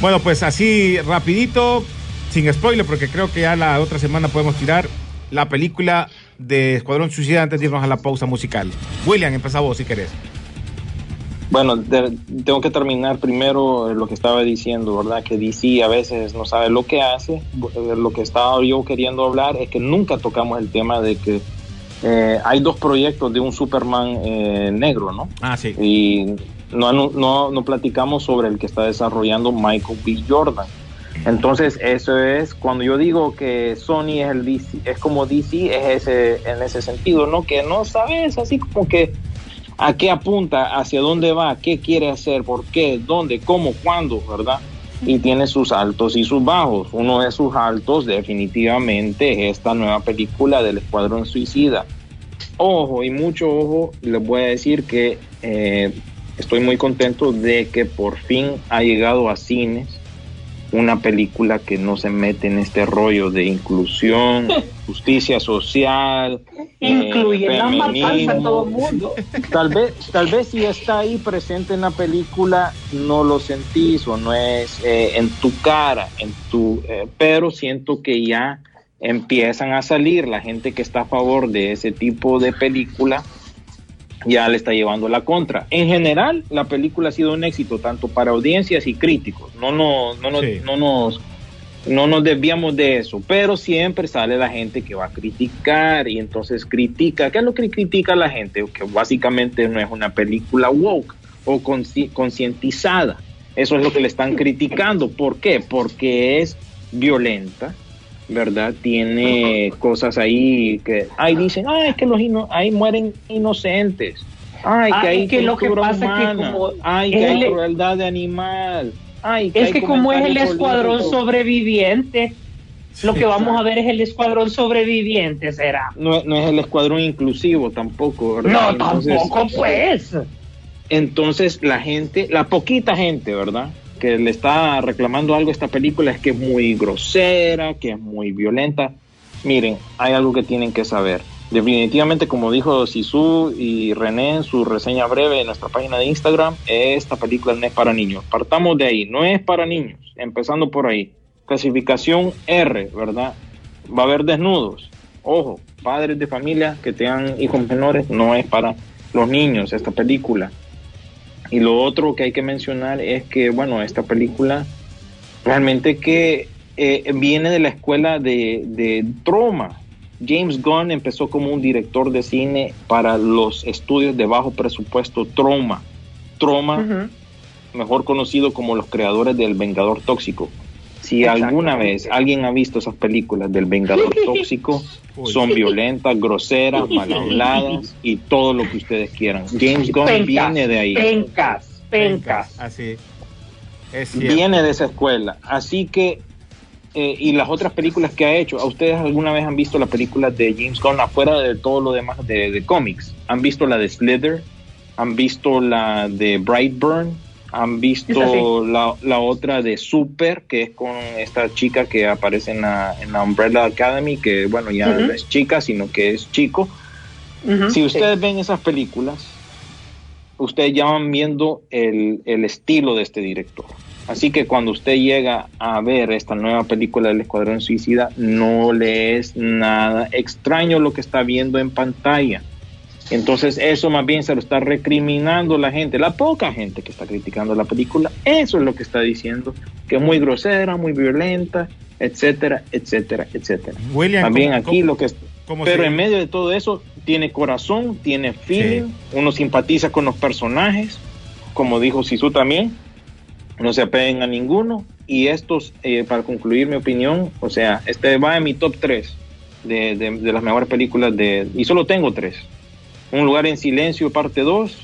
Bueno, pues así rapidito, sin spoiler, porque creo que ya la otra semana podemos tirar la película de Escuadrón Suicida antes de irnos a la pausa musical. William, empieza vos si querés. Bueno, de- tengo que terminar primero lo que estaba diciendo, ¿verdad? Que DC a veces no sabe lo que hace. Eh, Lo que estaba yo queriendo hablar es que nunca tocamos el tema de que eh, hay dos proyectos de un Superman eh, negro, ¿no? Ah, sí. Y no, no, no platicamos sobre el que está desarrollando Michael B. Jordan. Entonces, eso es cuando yo digo que Sony es el DC, es como DC, es ese, en ese sentido, ¿no? Que no sabes así como que a qué apunta, hacia dónde va, qué quiere hacer, por qué, dónde, cómo, cuándo, ¿verdad? Y tiene sus altos y sus bajos. Uno de sus altos definitivamente es esta nueva película del Escuadrón Suicida. Ojo y mucho ojo, les voy a decir que eh, estoy muy contento de que por fin ha llegado a cines una película que no se mete en este rollo de inclusión, justicia social, eh, Incluye la matanza a todo el mundo. Tal vez, tal vez si está ahí presente en la película, no lo sentís o no es eh, en tu cara, en tu, eh, pero siento que ya empiezan a salir la gente que está a favor de ese tipo de película, ya le está llevando la contra. En general, la película ha sido un éxito tanto para audiencias y críticos. No, no, no, nos- Sí. no nos no nos desviamos de eso, pero siempre sale la gente que va a criticar y entonces critica. ¿Qué es lo que critica la gente? Que básicamente no es una película woke o consci- concientizada. Eso es lo que le están criticando. ¿Por qué? Porque es violenta, ¿verdad? Tiene cosas ahí que, ay, dicen, ay, es que los ino- ahí mueren inocentes. Ay, que Ah, hay es que lo que pasa es que humana. como ay, es que hay el- crueldad de animal. Ay, Es hay que como es el escuadrón sobreviviente, lo que vamos a ver es el escuadrón sobreviviente, será. no, no es el escuadrón inclusivo tampoco, ¿verdad? No, Entonces- tampoco, pues. Entonces la gente, la poquita gente, ¿verdad? Que le está reclamando algo a esta película es que es muy grosera, que es muy violenta. Miren, hay algo que tienen que saber. Definitivamente, como dijo Sisu y René en su reseña breve en nuestra página de Instagram, esta película no es para niños. Partamos de ahí, no es para niños, empezando por ahí. Clasificación R, ¿verdad? Va a haber desnudos. Ojo, padres de familia que tengan hijos menores, no es para los niños esta película. Y lo otro que hay que mencionar es que, bueno, esta película realmente que eh, viene de la escuela de, de Troma. James Gunn empezó como un director de cine para los estudios de bajo presupuesto Troma. Troma, mejor conocido como los creadores del Vengador Tóxico. Si alguna vez alguien ha visto esas películas del Vengador Tóxico, son violentas, groseras, mal habladas y todo lo que ustedes quieran. James Gunn Pencas, viene de ahí. Pencas, pencas. Así. Es viene de esa escuela. Así que, eh, y las otras películas que ha hecho, ¿a ustedes alguna vez han visto la película de James Gunn afuera de todo lo demás de, de cómics? ¿Han visto la de Slither? ¿Han visto la de Brightburn? ¿Han visto la, la otra de Super, que es con esta chica que aparece en la, en la Umbrella Academy, que bueno, ya Ujú. no es chica, sino que es chico? Ujú, Si sí. ustedes ven esas películas, ustedes ya van viendo el, el estilo de este director. Así que cuando usted llega a ver esta nueva película del Escuadrón Suicida, no le es nada extraño lo que está viendo en pantalla. Entonces eso más bien se lo está recriminando la gente, la poca gente que está criticando la película, eso es lo que está diciendo, que es muy grosera, muy violenta, etcétera, etcétera, etcétera. William, También ¿cómo- aquí cómo- lo que cómo pero en medio de todo eso tiene corazón, tiene feeling, Sí. uno simpatiza con los personajes, como dijo Sisu también, no se apeguen a ninguno y estos, eh, para concluir mi opinión, o sea, este va en mi top 3 de, de- de las mejores películas de, y solo tengo tres. Un lugar en silencio, parte 2,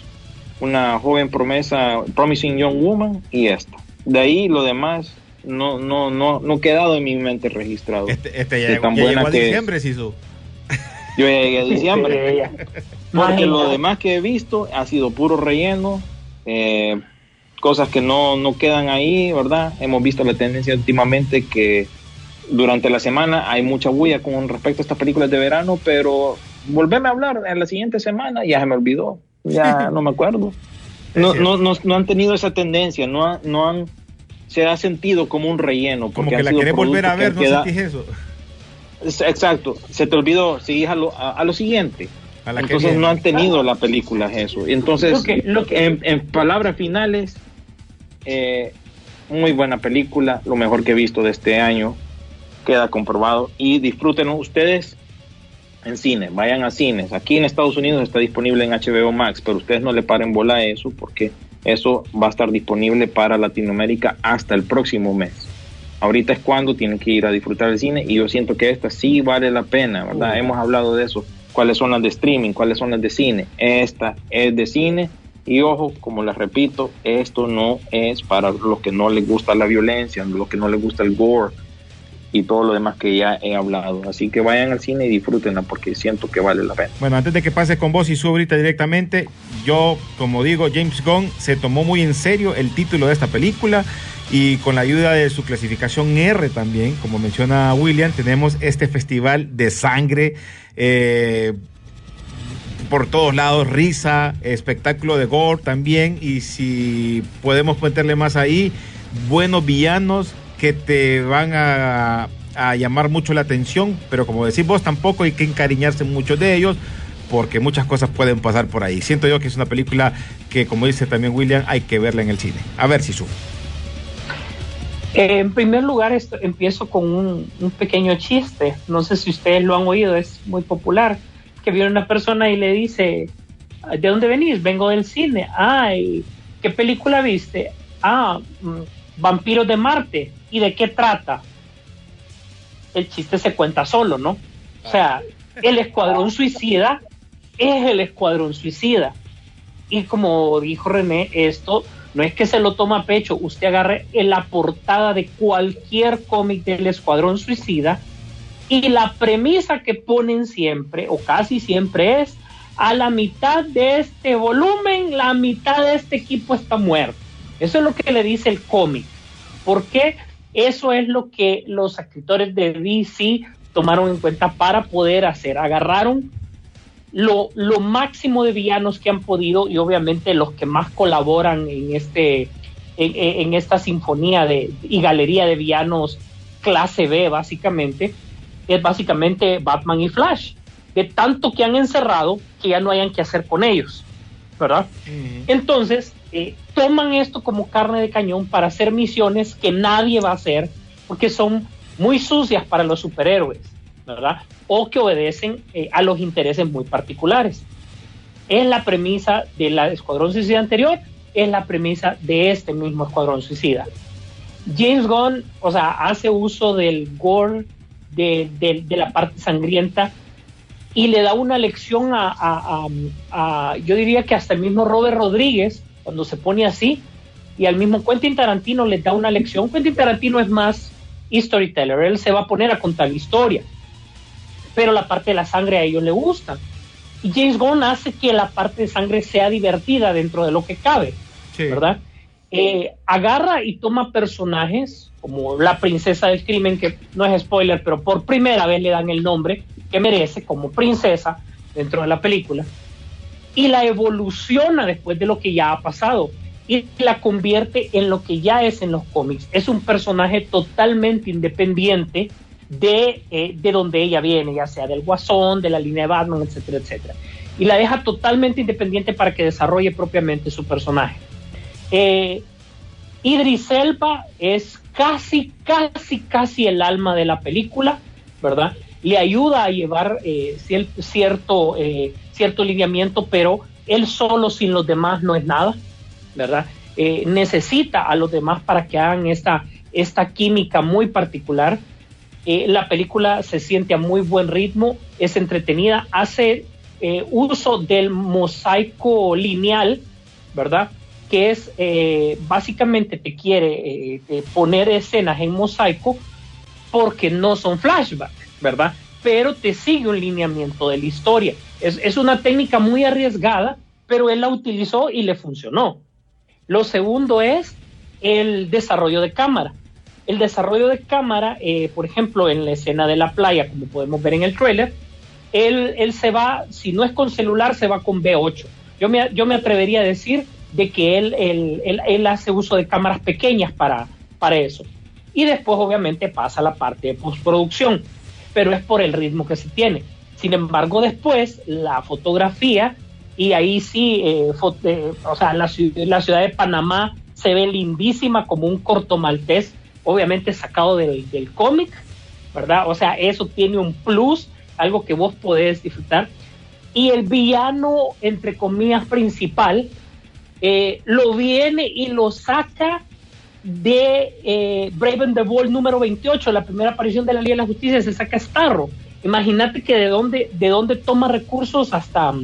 una joven promesa, Promising Young Woman y esta. De ahí lo demás no, no, no, no ha quedado en mi mente registrado. Este, este ya, tan ya buena llegó a que es. diciembre, Sisu. Yo ya llegué a diciembre. Porque lo demás que he visto ha sido puro relleno, eh, cosas que no, no quedan ahí, ¿verdad? Hemos visto la tendencia últimamente que durante la semana hay mucha bulla con respecto a estas películas de verano, pero volverme a hablar en la siguiente semana ya se me olvidó, ya no me acuerdo. No, no, no, no han tenido esa tendencia, no, han- no han se ha sentido como un relleno. Como que la querés volver a ver, que ¿no han sentís eso? Exacto, se te olvidó, seguís a lo, a, a lo siguiente. A la Entonces no han tenido la película eso. Entonces, Lo que- lo que- en, en palabras finales, eh, muy buena película, lo mejor que he visto de este año, queda comprobado. Y disfruten ustedes en cine, vayan a cines. Aquí en Estados Unidos está disponible en HBO Max, pero ustedes no le paren bola a eso porque eso va a estar disponible para Latinoamérica hasta el próximo mes. Ahorita es cuando tienen que ir a disfrutar el cine y yo siento que esta sí vale la pena, ¿verdad? Hemos hablado de eso, cuáles son las de streaming, cuáles son las de cine. Esta es de cine y ojo, como les repito, esto no es para los que no les gusta la violencia, los que no les gusta el gore y todo lo demás que ya he hablado. Así que vayan al cine y disfrútenla porque siento que vale la pena. Bueno, antes de que pase con vos y su ahorita directamente, yo, como digo, James Gunn se tomó muy en serio el título de esta película y con la ayuda de su clasificación R también, como menciona William, tenemos este festival de sangre. eh, por todos lados, risa, espectáculo de gore también, y si podemos meterle más ahí, buenos villanos que te van a, a llamar mucho la atención, pero como decís vos, tampoco hay que encariñarse mucho de ellos, porque muchas cosas pueden pasar por ahí. Siento yo que es una película que, como dice también William, hay que verla en el cine. A ver si sube. En primer lugar, empiezo con un, un pequeño chiste. No sé si ustedes lo han oído, es muy popular. Que viene una persona y le dice, ¿de dónde venís? Vengo del cine. Ay, ¿qué película viste? Ah, mm, Vampiros de Marte. ¿Y de qué trata? El chiste se cuenta solo, ¿no? O sea, el escuadrón suicida es el escuadrón suicida. Y como dijo René, esto no es que se lo toma a pecho, usted agarre en la portada de cualquier cómic del Escuadrón Suicida y la premisa que ponen siempre, o casi siempre, es a la mitad de este volumen, la mitad de este equipo está muerto. Eso es lo que le dice el cómic. Porque eso es lo que los escritores de DC tomaron en cuenta para poder hacer. Agarraron lo, máximo de villanos que han podido y obviamente los que más colaboran en este en esta sinfonía de, y galería de villanos clase B básicamente es básicamente Batman y Flash de tanto que han encerrado que ya no hayan que hacer con ellos verdad entonces eh, toman esto como carne de cañón para hacer misiones que nadie va a hacer porque son muy sucias para los superhéroes ¿verdad? O que obedecen eh, a los intereses muy particulares. Es la premisa de la Escuadrón Suicida anterior, es la premisa de este mismo Escuadrón Suicida. James Gunn, o sea, hace uso del gore, de, de, de la parte sangrienta, y le da una lección a, a, a, a, yo diría que hasta el mismo Robert Rodríguez, cuando se pone así, y al mismo Quentin Tarantino le da una lección. Quentin Tarantino es más storyteller, él se va a poner a contar la historia pero la parte de la sangre a ellos le gusta. Y James Gunn hace que la parte de sangre sea divertida dentro de lo que cabe, Sí. ¿verdad? Eh, agarra y toma personajes como la princesa del crimen, que no es spoiler, pero por primera vez le dan el nombre merece como princesa dentro de la película, y la evoluciona después de lo que ya ha pasado y la convierte en lo que ya es en los cómics. Es un personaje totalmente independiente de, eh, de donde ella viene, ya sea del Guasón, de la línea de Batman, etcétera, etcétera. Y la deja totalmente independiente para que desarrolle propiamente su personaje. Eh, Idris Elba es casi, casi, casi el alma de la película, ¿verdad? Le ayuda a llevar eh, cier- cierto, eh, cierto lineamiento, pero él solo sin los demás no es nada, ¿verdad? Eh, necesita a los demás para que hagan esta, esta química muy particular. La película se siente a muy buen ritmo, es entretenida, hace uso del mosaico lineal, ¿verdad? Que es básicamente te quiere poner escenas en mosaico porque no son flashbacks, ¿verdad? Pero te sigue un lineamiento de la historia. Es, es una técnica muy arriesgada, pero él la utilizó y le funcionó. Lo segundo es el desarrollo de cámara. El desarrollo de cámara, eh, por ejemplo, en la escena de la playa, como podemos ver en el trailer, él, él se va, si no es con celular, se va con B8. Yo me, yo me atrevería a decir de que él, él, él, él hace uso de cámaras pequeñas para, para eso. Y después obviamente pasa la parte de postproducción, pero es por el ritmo que se tiene. Sin embargo, después la fotografía, y ahí sí, eh, eh, o sea, la, ciu- la ciudad de Panamá se ve lindísima como un corto maltés, obviamente sacado del, del cómic, ¿verdad? O sea, eso tiene un plus, algo que vos podés disfrutar. Y el villano, entre comillas, principal, eh, lo viene y lo saca de eh, Brave and the Bold número 28, la primera aparición de la Liga de la Justicia, se saca Starro. Imagínate que de dónde, de dónde toma recursos hasta,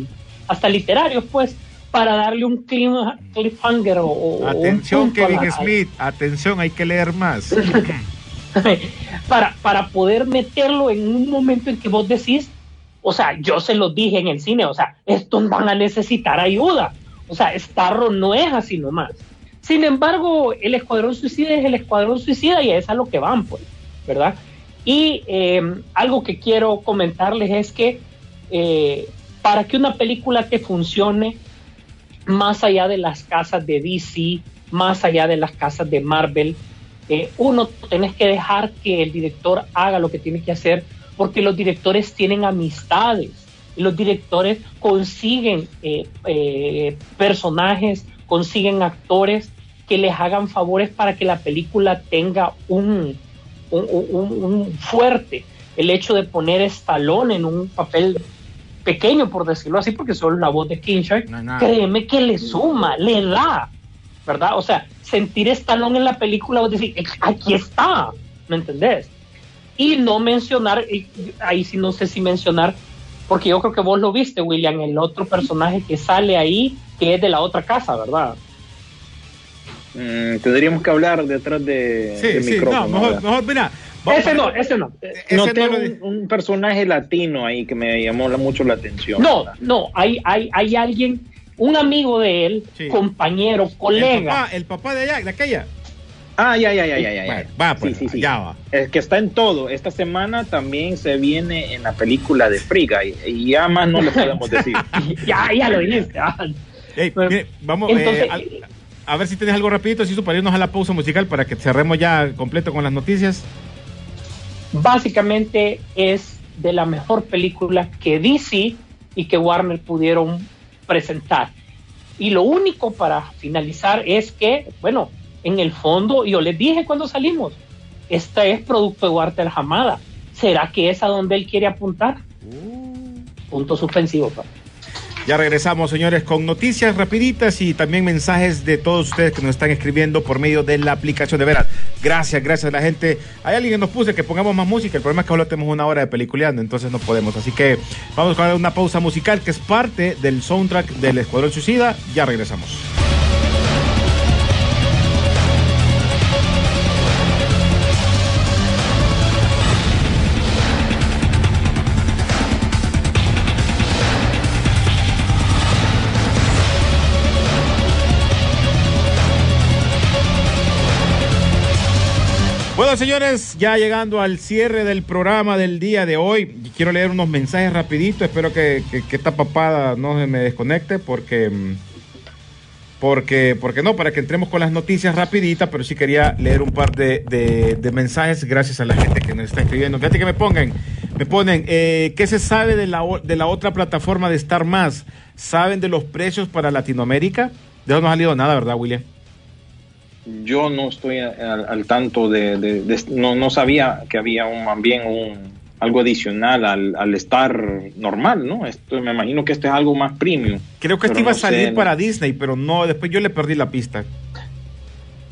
hasta literarios, pues, para darle un clima, cliffhanger o, un Atención, Kevin la- Smith. Atención, hay que leer más. para, para poder meterlo en un momento en que vos decís, o sea, yo se lo dije en el cine, o sea, estos van a necesitar ayuda. O sea, Starro no es así nomás. Sin embargo, el Escuadrón Suicida es el Escuadrón Suicida y es a lo que van, pues, ¿verdad? Y eh, algo que quiero comentarles es que eh, para que una película te funcione, más allá de las casas de DC, más allá de las casas de Marvel, eh, uno tenés que dejar que el director haga lo que tiene que hacer, porque los directores tienen amistades, los directores consiguen personajes, consiguen actores que les hagan favores para que la película tenga un, un, un- un fuerte. El hecho de poner Stallone en un papel pequeño, por decirlo así, porque solo la voz de King Shark, No, créeme que le suma, le da, ¿verdad? O sea, sentir Stallone en la película, vos decís, "Ex- aquí está, ¿me entendés? Y no mencionar, ahí sí no sé si mencionar, porque yo creo que vos lo viste, William, el otro personaje que sale ahí, que es de la otra casa, ¿verdad? Mm, tendríamos que hablar detrás de, Sí, del sí, micrófono. no, mejor, mira. vamos ese a- no, ese no. ese Noté no un, un personaje latino ahí que me llamó la- mucho la atención. No, ¿verdad? no, hay, hay, hay alguien, un amigo de él, Sí. compañero, El colega. papá, el papá de allá, de aquella. Ah, ya, ya, ya, ya, ya. Bueno, va, pues, sí, sí, sí. ya va. Es que está en todo. Esta semana también se viene en la película de Friga y, y ya más no le podemos decir. ya, ya lo dijiste. ah. Ey, Bueno, mire, vamos entonces, eh, a, ver si tienes algo rapidito, así para irnos a la pausa musical para que cerremos ya completo con las noticias. básicamente es de la mejor película que DC y que Warner pudieron presentar. Y lo único para finalizar es que, bueno, en el fondo, yo les dije cuando salimos, esta es producto de Walter Hamada. ¿Será que es a donde él quiere apuntar? Punto suspensivo. pa. Ya regresamos, señores, con noticias rapiditas y también mensajes de todos ustedes que nos están escribiendo por medio de la aplicación. De veras, gracias, gracias a la gente. Hay alguien que nos puso que pongamos más música. El problema es que solo tenemos una hora de peliculeando, entonces no podemos. Así que vamos a dar una pausa musical que es parte del soundtrack del Escuadrón Suicida. Ya regresamos. Bueno, señores, ya llegando al cierre del programa del día de hoy, quiero leer unos mensajes rapidito. Espero que, esta papada no se me desconecte porque, mm, porque, porque no, para que entremos con las noticias rapiditas, pero sí quería leer un par de, mensajes gracias a la gente que nos está escribiendo. Fíjate que me pongan, me ponen, eh, ¿qué se sabe de la, de la otra plataforma de Star Más? ¿Saben de los precios para Latinoamérica? De eso no ha salido nada, ¿verdad, William? Yo no estoy al, al tanto de, de- de- no, no sabía que había un, también un, algo adicional al, al estar normal, ¿no? Esto, me imagino que esto es algo más premium. Creo que esto Pero iba a salir sé, para Disney, pero no, después yo le perdí la pista.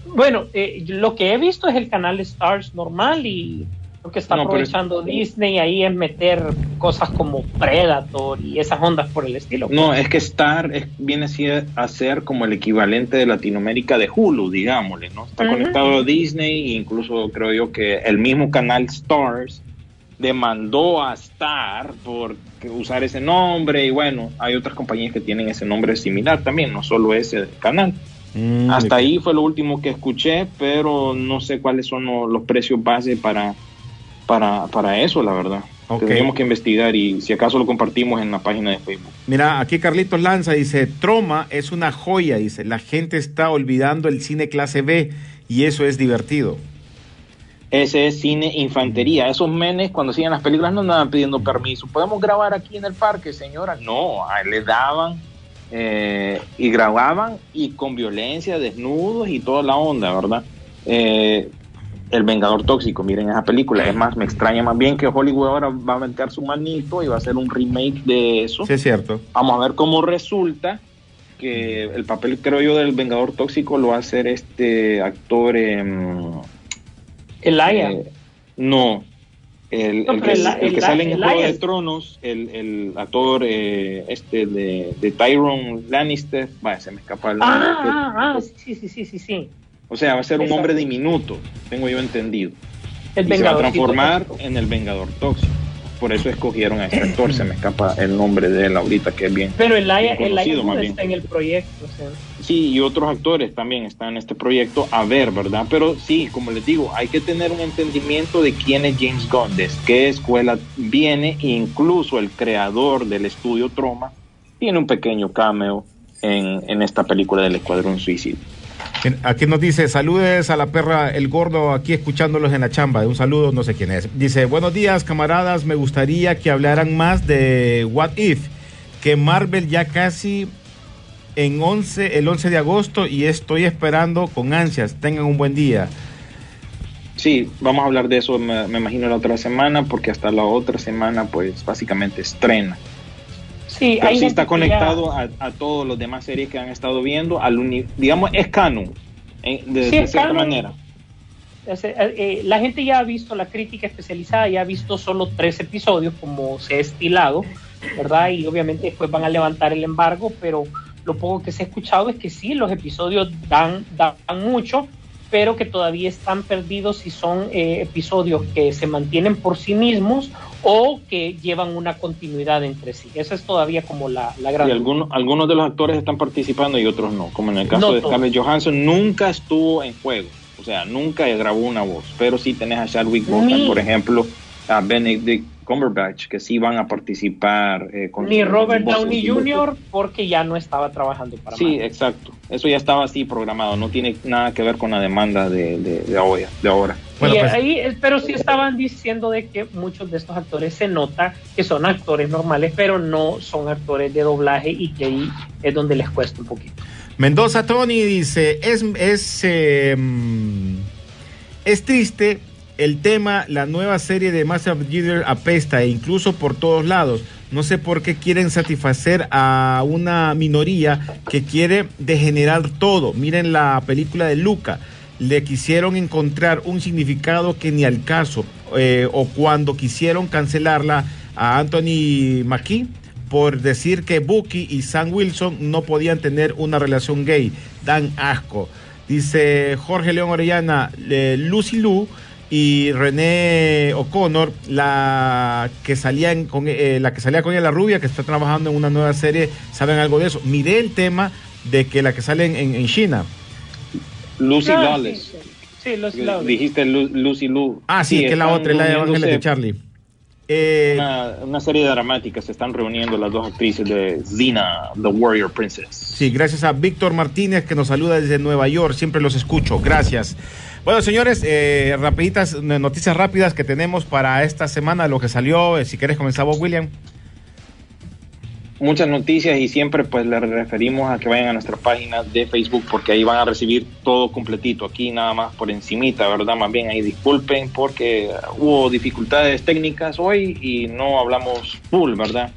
Bueno, eh, lo que he visto es el canal Stars normal y lo que está No, pero- aprovechando Disney ahí es meter cosas como Predator y esas ondas por el estilo. No, es que Star es- viene así a ser como el equivalente de Latinoamérica de Hulu, digámosle, ¿no? Está conectado a Disney e incluso creo yo que el mismo canal Stars demandó a Star por usar ese nombre y bueno, hay otras compañías que tienen ese nombre similar también, no solo ese canal. Mm, Hasta ahí fue lo último que escuché, pero no sé cuáles son lo- los precios base para, para, para eso, la verdad. Ok. Tendríamos que investigar y si acaso lo compartimos en la página de Facebook. Mira, aquí Carlitos Lanza dice, Troma es una joya, dice, la gente está olvidando el cine clase B y eso es divertido. Ese es cine infantería. Esos menes cuando hacían las películas no andaban pidiendo permiso. ¿Podemos grabar aquí en el parque, señora? No, a él le daban eh, y grababan y con violencia, desnudos y toda la onda, ¿verdad? Eh, el Vengador Tóxico, miren esa película. Es más, me extraña más bien que Hollywood ahora va a meter su manito y va a hacer un remake de eso. Sí, es cierto. Vamos a ver cómo resulta que el papel, creo yo, del Vengador Tóxico lo va a hacer este actor. em, Elaya. eh, no. El, No, el que, el sale en Juego de. Tronos, el, el actor eh, este de, de Tyrone Lannister, vaya, se me escapa el nombre. Ah, ah, ah, sí, sí, sí, sí, sí. O sea, va a ser un Exacto. hombre diminuto, tengo yo entendido. El y se va a transformar en el Vengador Tóxico. Por eso escogieron a este actor, se me escapa el nombre de él ahorita, que es bien. Pero conocido, Wood más bien. está en el proyecto. o sea. Sí, y otros actores también están en este proyecto a ver, ¿verdad? Pero sí, como les digo, hay que tener un entendimiento de quién es James Gunn, de qué escuela viene, incluso el creador del estudio Troma tiene un pequeño cameo en, en esta película del Escuadrón Suicida. Aquí nos dice, saludes a la perra El Gordo, aquí escuchándolos en la chamba. Un saludo, no sé quién es. Dice, buenos días, camaradas. Me gustaría que hablaran más de What If, que Marvel ya casi en 11, el 11 de agosto y estoy esperando con ansias. Tengan un buen día. Sí, vamos a hablar de eso, me, me imagino, la otra semana, porque hasta la otra semana, pues básicamente estrena. Sí, Pero sí está conectado a, a todos los demás series que han estado viendo, al uni- digamos, es canon, eh, de, Sí, de es cierta canon. manera. eh, eh, la gente ya ha visto la crítica especializada, ya ha visto solo tres episodios como se ha estilado, ¿verdad? Y obviamente después van a levantar el embargo, pero lo poco que se ha escuchado es que sí, los episodios dan, dan mucho, pero que todavía están perdidos si son eh, episodios que se mantienen por sí mismos o que llevan una continuidad entre sí. Esa es todavía como la, la gran... Y algunos, algunos de los actores están participando y otros no. Como en el caso No de. Scarlett Johansson, nunca estuvo en juego. O sea, nunca grabó una voz. Pero sí tenés a Chadwick Boseman, por ejemplo, a Benedict Cumberbatch, que sí van a participar. eh, con Ni Robert. Downey Jr. porque ya no estaba trabajando para Sí, Marvel. exacto. Eso ya estaba así programado. No tiene nada que ver con la demanda de, de, de ahora. De ahora. Bueno, y pues- ahí, pero sí estaban diciendo de que muchos de estos actores se nota que son actores normales, pero no son actores de doblaje y que ahí es donde les cuesta un poquito. Mendoza Tony dice, es, es, eh, mm, es triste el tema, la nueva serie de Master of Leader apesta, e incluso por todos lados. No sé por qué quieren satisfacer a una minoría que quiere degenerar todo. Miren la película de Luca. Le quisieron encontrar un significado que ni al caso. eh, o cuando quisieron cancelarla a Anthony Mackie por decir que Bucky y Sam Wilson no podían tener una relación gay. Dan asco. Dice Jorge León Orellana, eh, Lucy Lu y René O'Connor, la que salía en- con eh, la que salía con ella la rubia, que está trabajando en una nueva serie, saben algo de eso. Miré el tema de que la que sale en, en- en China. Lucy Ah, Lawless. Sí, sí, los Lawless. Dijiste Lu- Lucy Lu. Ah, sí, que es la otra, la de Ángeles de Charlie. Eh, Una, una serie dramática, se están reuniendo las dos actrices de Xena, The Warrior Princess. Sí, gracias a Víctor Martínez que nos saluda desde Nueva York. Siempre los escucho. Gracias. Bueno, señores, eh, rapiditas, eh, noticias rápidas que tenemos para esta semana, lo que salió. eh, si quieres comenzar vos, William. Muchas noticias y siempre pues les referimos a que vayan a nuestra página de Facebook porque ahí van a recibir todo completito. Aquí nada más por encimita, ¿verdad? Más bien ahí disculpen porque hubo dificultades técnicas hoy y no hablamos full, ¿verdad?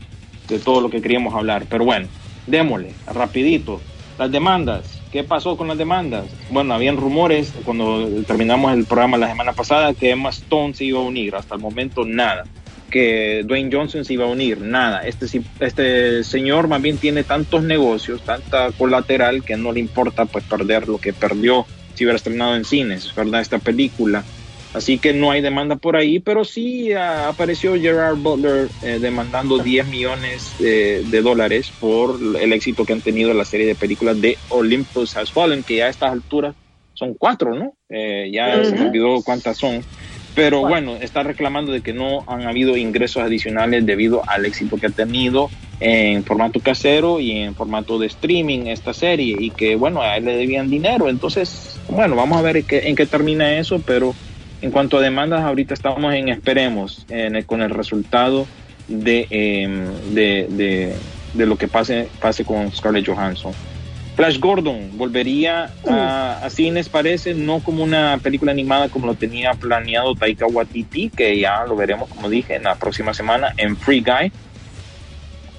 De todo lo que queríamos hablar. Pero bueno, démosle, rapidito. Las demandas, ¿qué pasó con las demandas? Bueno, habían rumores cuando terminamos el programa la semana pasada que Emma Stone se iba a unir. Hasta el momento nada. Que Dwayne Johnson se iba a unir, nada. Este, este señor más bien tiene tantos negocios, tanta colateral que no le importa pues perder lo que perdió si hubiera estrenado en cines, ¿verdad? Esta película. Así que no hay demanda por ahí, pero sí ah, apareció Gerard Butler eh, demandando 10 millones eh, de dólares por el éxito que han tenido la serie de películas de Olympus Has Fallen, que ya a estas alturas son cuatro, ¿no? Eh, ya se me olvidó cuántas son. Pero bueno, está reclamando de que no han habido ingresos adicionales debido al éxito que ha tenido en formato casero y en formato de streaming esta serie y que bueno, a él le debían dinero. Entonces, bueno, vamos a ver en qué, en qué termina eso, pero en cuanto a demandas, ahorita estamos en esperemos en el- con el resultado de, em, de, de- de lo que pase, pase con Scarlett Johansson. Flash Gordon volvería a, a cines, parece, no como una película animada como lo tenía planeado Taika Waititi, que ya lo veremos, como dije, en la próxima semana en Free Guy.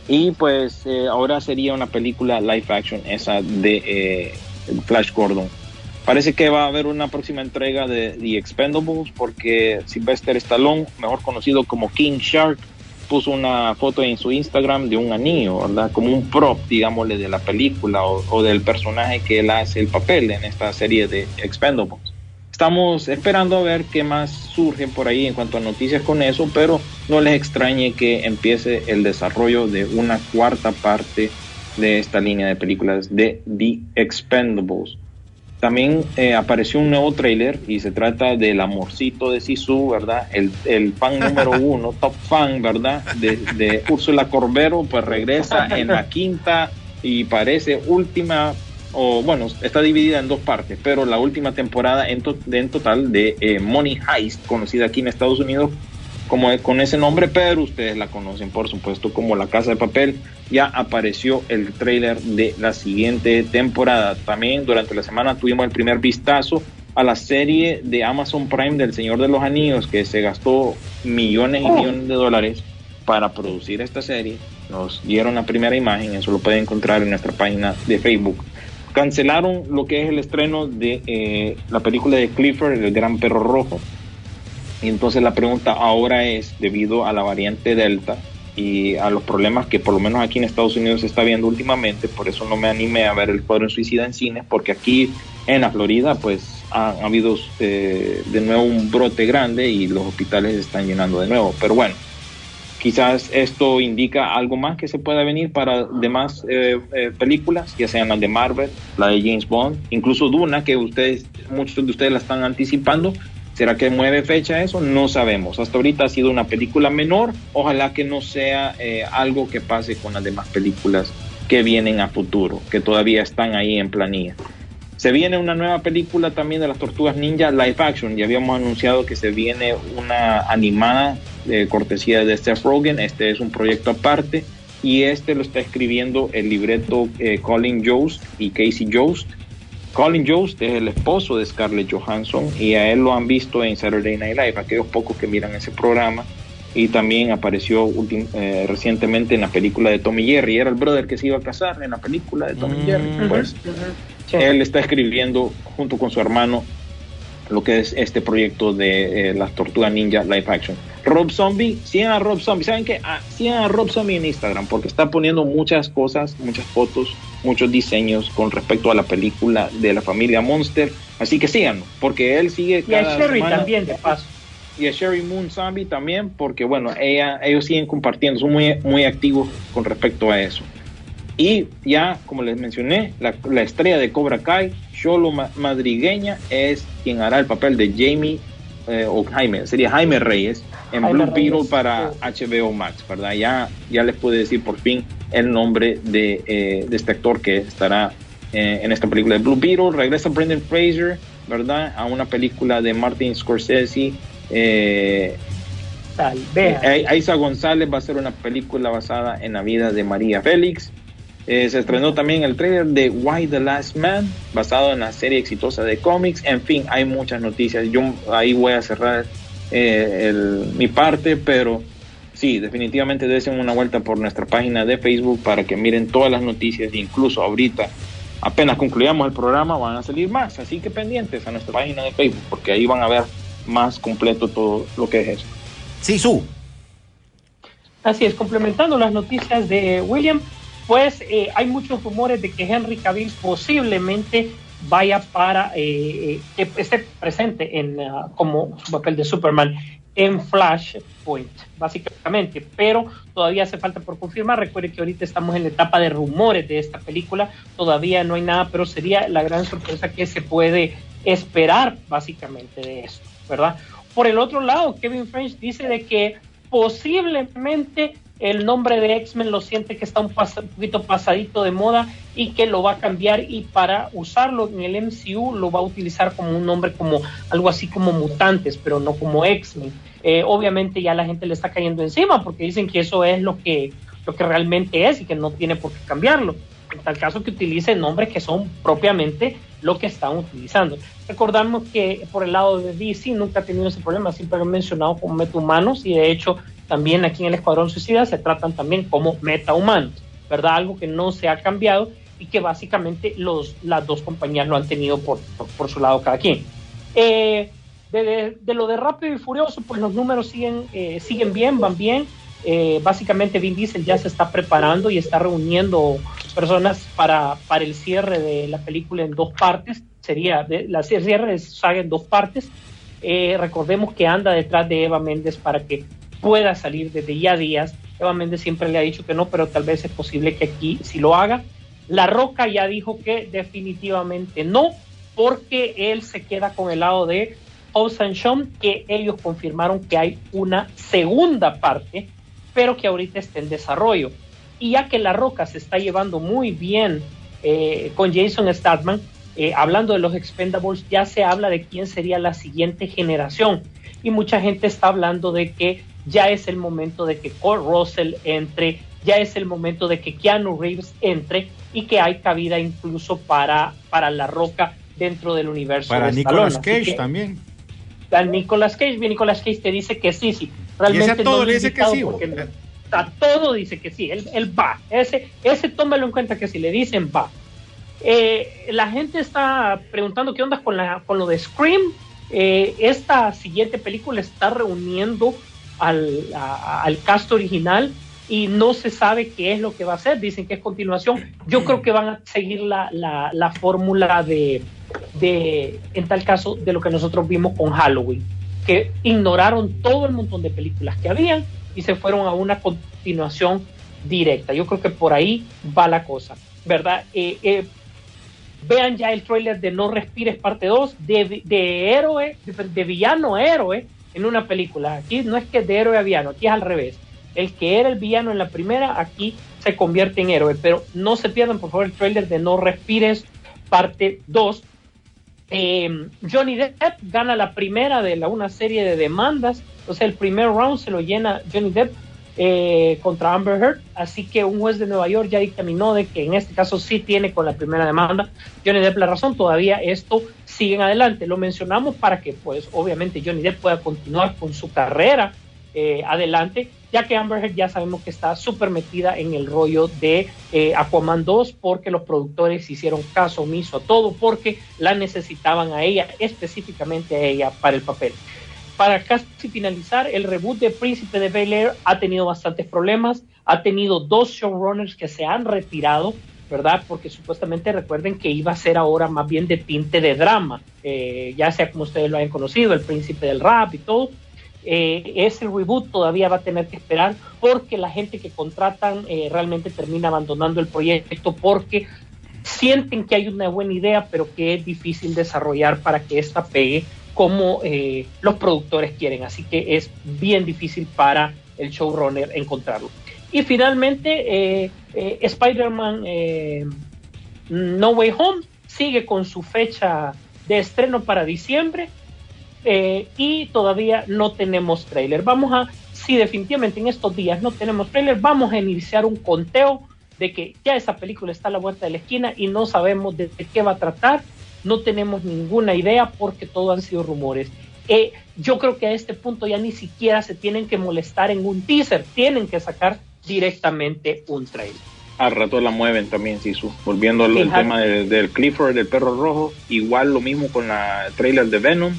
Y pues eh, ahora sería una película live action esa de eh, Flash Gordon. Parece que va a haber una próxima entrega de The Expendables porque Sylvester Stallone, mejor conocido como King Shark, puso una foto en su Instagram de un anillo, ¿verdad? Como un prop, digámosle, de la película o, del personaje que él hace el papel en esta serie de Expendables. Estamos esperando a ver qué más surge por ahí en cuanto a noticias con eso, pero no les extrañe que empiece el desarrollo de una cuarta parte de esta línea de películas de The Expendables. También eh, apareció un nuevo tráiler y se trata del amorcito de Sisu, ¿verdad? El, el fan número uno, top fan, ¿verdad? De, de Úrsula Corbero, pues regresa en la quinta y parece última, o bueno, está dividida en dos partes, pero la última temporada en, to- en total de eh, Money Heist, conocida aquí en Estados Unidos como con ese nombre, pero ustedes la conocen por supuesto como La Casa de Papel. Ya apareció el tráiler de la siguiente temporada. También durante la semana tuvimos el primer vistazo a la serie de Amazon Prime del Señor de los Anillos, que se gastó millones y millones de dólares para producir esta serie. Nos dieron la primera imagen, eso lo pueden encontrar en nuestra página de Facebook. Cancelaron lo que es el estreno de eh, la película de Clifford, el gran perro rojo. Y entonces la pregunta ahora es, debido a la variante Delta y a los problemas que por lo menos aquí en Estados Unidos se está viendo últimamente, por eso no me animé a ver el cuadro suicida en cines, porque aquí en la Florida pues ha, ha habido eh, de nuevo un brote grande y los hospitales se están llenando de nuevo. Pero bueno, quizás esto indica algo más que se pueda venir para demás eh, eh, películas, ya sean las de Marvel, la de James Bond, incluso Duna, que ustedes, muchos de ustedes la están anticipando. ¿Será que mueve fecha eso? No sabemos. Hasta ahorita ha sido una película menor. Ojalá que no sea eh, algo que pase con las demás películas que vienen a futuro, que todavía están ahí en planilla. Se viene una nueva película también de las Tortugas Ninja live action. Ya habíamos anunciado que se viene una animada de cortesía de Seth Rogen. Este es un proyecto aparte y este lo está escribiendo el libreto eh, Colin Jost y Casey Jost. Colin Jost es el esposo de Scarlett Johansson y a él lo han visto en Saturday Night Live, aquellos pocos que miran ese programa. Y también apareció eh, recientemente en la película de Tommy Jerry. Era el brother que se iba a casar en la película de Tommy Jerry. Pues él está escribiendo junto con su hermano lo que es este proyecto de eh, las Tortugas Ninja Live Action. Rob Zombie, sigan a Rob Zombie. ¿Saben qué? Ah, sigan a Rob Zombie en Instagram porque está poniendo muchas cosas, muchas fotos, muchos diseños con respecto a la película de la familia Monster. Así que síganlo porque él sigue Y a Sherry semana- también, de paso. y a Sherry Moon Zombie también, porque bueno, ella, ellos siguen compartiendo, son muy, muy activos con respecto a eso. Y ya, como les mencioné, la, la estrella de Cobra Kai, Sholo Ma- Madrigueña, es quien hará el papel de Jamie eh, o Jaime, sería Jaime Reyes en Jaime Blue Beetle para HBO Max, ¿verdad? Ya, ya les pude decir por fin el nombre de, eh, de este actor que estará eh, en esta película de Blue Beetle. Regresa Brendan Fraser, ¿verdad? A una película de Martin Scorsese. Eh, Tal vez. Aiza González va a ser una película basada en la vida de María Félix. Eh, se estrenó también el trailer de Why the Last Man, basado en la serie exitosa de cómics. En fin, hay muchas noticias. Yo ahí voy a cerrar eh, el- mi parte, pero sí, definitivamente desen una vuelta por nuestra página de Facebook para que miren todas las noticias. Incluso ahorita, apenas concluyamos el programa, van a salir más. Así que pendientes a nuestra página de Facebook, porque ahí van a ver más completo todo lo que es eso. Sí, su. Así es, complementando las noticias de William, pues eh, hay muchos rumores de que Henry Cavill posiblemente vaya para eh, eh, que esté presente en ah, como su papel de Superman en Flashpoint, básicamente, pero todavía hace falta por confirmar. Recuerde que ahorita estamos en la etapa de rumores de esta película, todavía no hay nada, pero sería la gran sorpresa que se puede esperar básicamente de esto, ¿verdad? Por el otro lado, Kevin French dice de que posiblemente el nombre de X-Men lo siente que está un, poquito pasadito de moda y que lo va a cambiar y para usarlo en el MCU lo va a utilizar como un nombre como algo así como mutantes, pero no como X-Men. Eh, obviamente ya la gente le está cayendo encima porque dicen que eso es lo que, lo que realmente es y que no tiene por qué cambiarlo. En tal caso que utilice nombres que son propiamente lo que están utilizando. Recordamos que por el lado de DC nunca ha tenido ese problema, siempre han mencionado como metahumanos y de hecho también aquí en el Escuadrón Suicida se tratan también como metahumanos, ¿verdad? Algo que no se ha cambiado y que básicamente los, las dos compañías lo han tenido por, por, su lado cada quien. Eh, de, de, lo de Rápido y Furioso, pues los números siguen, eh, siguen bien, van bien. Eh, básicamente Vin Diesel ya se está preparando y está reuniendo personas para, para el cierre de la película en dos partes. Sería de, la cierre de saga en dos partes. recordemos que anda detrás de Eva Méndez para que pueda salir desde ya días. Eva Méndez siempre le ha dicho que no, pero tal vez es posible que aquí sí lo haga. La Roca ya dijo que definitivamente no, porque él se queda con el lado de House Sean, que ellos confirmaron que hay una segunda parte, pero que ahorita está en desarrollo. Y ya que La Roca se está llevando muy bien eh, con Jason Statham, eh, hablando de los Expendables, ya se habla de quién sería la siguiente generación. Y mucha gente está hablando de que ya es el momento de que Cole Russell entre, ya es el momento de que Keanu Reeves entre y que hay cabida incluso para, para La Roca dentro del universo. Para Nicolas Cage también. A Nicolas Cage, bien Nicolas Cage te dice que sí, sí. Realmente a todo le dice que sí. a todo dice que sí, él, él, va. Ese, ese tómalo en cuenta que si le dicen va. Eh, la gente está preguntando qué onda con, la, con lo de Scream. Eh, esta siguiente película está reuniendo al, al cast original y no se sabe qué es lo que va a hacer. Dicen que es continuación. Yo creo que van a seguir la, la, la fórmula de, de, en tal caso, de lo que nosotros vimos con Halloween, que ignoraron todo el montón de películas que habían y se fueron a una continuación directa. Yo creo que por ahí va la cosa, ¿verdad? Eh, eh, vean ya el trailer de No Respires parte 2, de, de héroe, de villano héroe, en una película. Aquí no es que de héroe a villano, aquí es al revés. El que era el villano en la primera, aquí se convierte en héroe. Pero no se pierdan, por favor, el trailer de No Respires, parte 2. Eh, Johnny Depp gana la primera de la, una serie de demandas. Sea, el primer round se lo llena Johnny Depp eh, contra Amber Heard. Así que un juez de Nueva York ya dictaminó de que en este caso sí tiene con la primera demanda Johnny Depp la razón. Todavía esto sigue adelante. Lo mencionamos para que, pues, obviamente Johnny Depp pueda continuar con su carrera eh, adelante, ya que Amber Heard ya sabemos que está súper metida en el rollo de eh, Aquaman 2 porque los productores hicieron caso omiso a todo porque la necesitaban a ella, específicamente a ella para el papel para casi finalizar, el reboot de Príncipe de Bel Air ha tenido bastantes problemas, ha tenido dos showrunners que se han retirado, ¿verdad? Porque supuestamente recuerden que iba a ser ahora más bien de tinte de drama, eh, ya sea como ustedes lo hayan conocido, el príncipe del rap y todo. Eh, ese reboot todavía va a tener que esperar porque la gente que contratan eh, realmente termina abandonando el proyecto porque sienten que hay una buena idea, pero que es difícil desarrollar para que esta pegue como eh, los productores quieren. Así que es bien difícil para el showrunner encontrarlo. Y finalmente, eh, eh, Spider-Man No Way Home sigue con su fecha de estreno para diciembre y todavía no tenemos trailer. Vamos a, si definitivamente en estos días no tenemos trailer, vamos a iniciar un conteo de que ya esa película está a la vuelta de la esquina y no sabemos de qué va a tratar no tenemos ninguna idea porque todo han sido rumores. Eh, yo creo que a este punto ya ni siquiera se tienen que molestar en un teaser, tienen que sacar directamente un trailer. Al rato la mueven también, Sisu. Volviendo al tema del Clifford, del perro rojo, igual lo mismo con la trailer de Venom,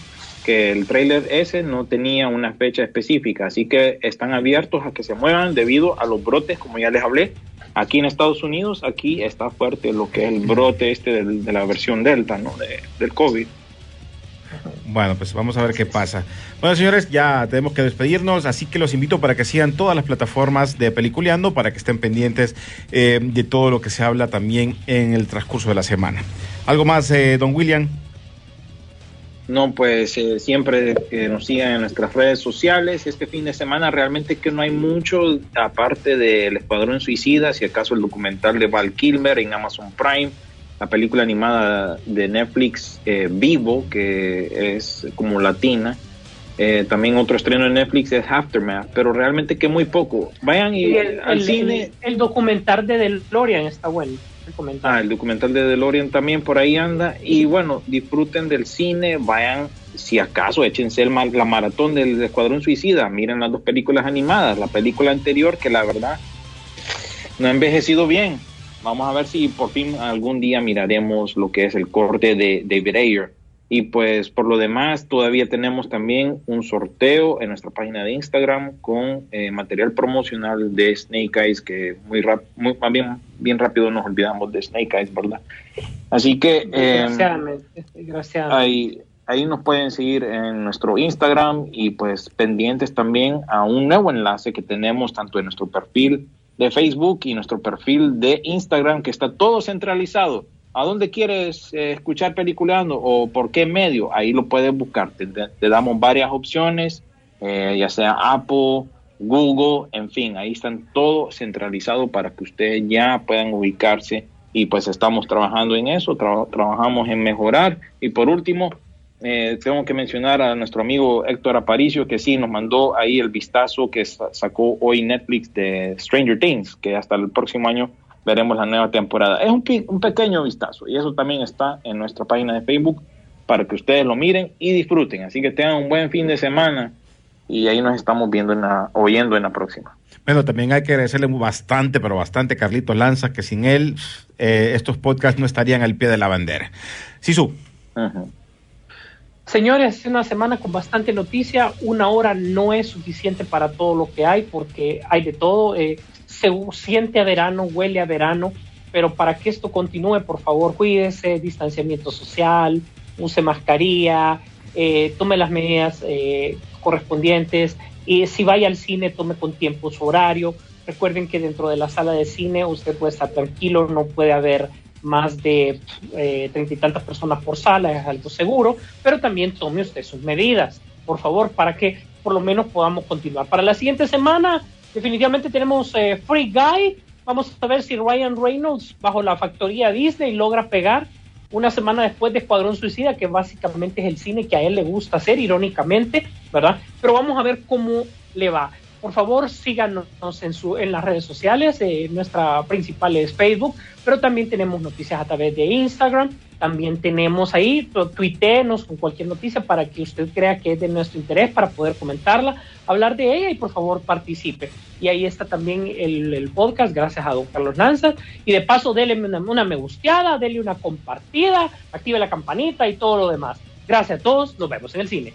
que el trailer ese no tenía una fecha específica, así que están abiertos a que se muevan debido a los brotes, como ya les hablé, Aquí en Estados Unidos, aquí está fuerte lo que es el brote este de, la versión Delta, ¿no? del COVID. Bueno, pues vamos a ver qué pasa. Bueno, señores, ya tenemos que despedirnos, así que los invito para que sigan todas las plataformas de Peliculeando, para que estén pendientes eh, de todo lo que se habla también en el transcurso de la semana. ¿Algo más, eh, don William? No, pues eh, siempre que nos sigan en nuestras redes sociales. Este fin de semana realmente que no hay mucho, aparte del Escuadrón Suicida, si acaso el documental de Val Kilmer en Amazon Prime, la película animada de Netflix eh, Vivo, que es como latina. Eh, también otro estreno de Netflix es Aftermath, pero realmente que muy poco. Vayan y, Y el, al el- cine. el documental de DeLorean está bueno. Ah, el documental de DeLorean también por ahí anda. Y bueno, disfruten del cine, vayan, si acaso, échense el la maratón del Escuadrón Suicida, miren las dos películas animadas, la película anterior que la verdad no ha envejecido bien. Vamos a ver si por fin algún día miraremos lo que es el corte de David Ayer. Y pues por lo demás, todavía tenemos también un sorteo en nuestra página de Instagram con eh, material promocional de Snake Eyes, que muy, rap- muy más bien, bien rápido nos olvidamos de Snake Eyes, ¿verdad? Así que eh, Desgraciadamente, desgraciadamente. ahí, ahí nos pueden seguir en nuestro Instagram y pues pendientes también a un nuevo enlace que tenemos tanto en nuestro perfil de Facebook y nuestro perfil de Instagram, que está todo centralizado. ¿A dónde quieres eh, escuchar peliculando o por qué medio? Ahí lo puedes buscar. Te, damos varias opciones, eh, ya sea Apple, Google, en fin, ahí están todo centralizado para que ustedes ya puedan ubicarse y pues estamos trabajando en eso, tra- trabajamos en mejorar y por último eh, tengo que mencionar a nuestro amigo Héctor Aparicio que sí nos mandó ahí el vistazo que sa- sacó hoy Netflix de Stranger Things, que hasta el próximo año veremos la nueva temporada. Es un, un pequeño vistazo y eso también está en nuestra página de Facebook para que ustedes lo miren y disfruten. Así que tengan un buen fin de semana y ahí nos estamos viendo en la, oyendo en la próxima. Bueno, también hay que agradecerle bastante, pero bastante Carlitos Lanza, que sin él eh, estos podcasts no estarían al pie de la bandera. Sisu. Señores, es una semana con bastante noticia. Una hora no es suficiente para todo lo que hay, porque hay de todo. eh, se siente a verano, huele a verano, pero para que esto continúe, por favor, cuídese, distanciamiento social, use mascarilla, eh, tome las medidas eh, correspondientes y si vaya al cine, tome con tiempo su horario. Recuerden que dentro de la sala de cine usted puede estar tranquilo, no puede haber más de eh, treinta y tantas personas por sala, es algo seguro, pero también tome usted sus medidas, por favor, para que por lo menos podamos continuar. Para la siguiente semana, definitivamente tenemos eh, Free Guy. Vamos a ver si Ryan Reynolds, bajo la factoría Disney, logra pegar una semana después de Escuadrón Suicida, que básicamente es el cine que a él le gusta hacer, irónicamente, ¿verdad? Pero vamos a ver cómo le va. Por favor, síganos en, su, en las redes sociales. eh, nuestra principal es Facebook, pero también tenemos noticias a través de Instagram. También tenemos ahí, tu- tuiteenos con cualquier noticia para que usted crea que es de nuestro interés para poder comentarla, hablar de ella y por favor participe. Y ahí está también el, podcast, gracias a don Carlos Lanza. Y de paso, déle una, una me gusteada, déle una compartida, active la campanita y todo lo demás. Gracias a todos, nos vemos en el cine.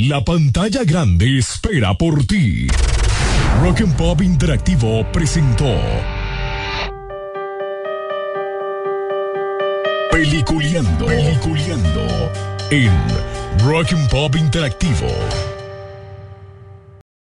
La pantalla grande espera por ti. Rock and Pop Interactivo presentó Peliculeando, Peliculeando en Rock and Pop Interactivo.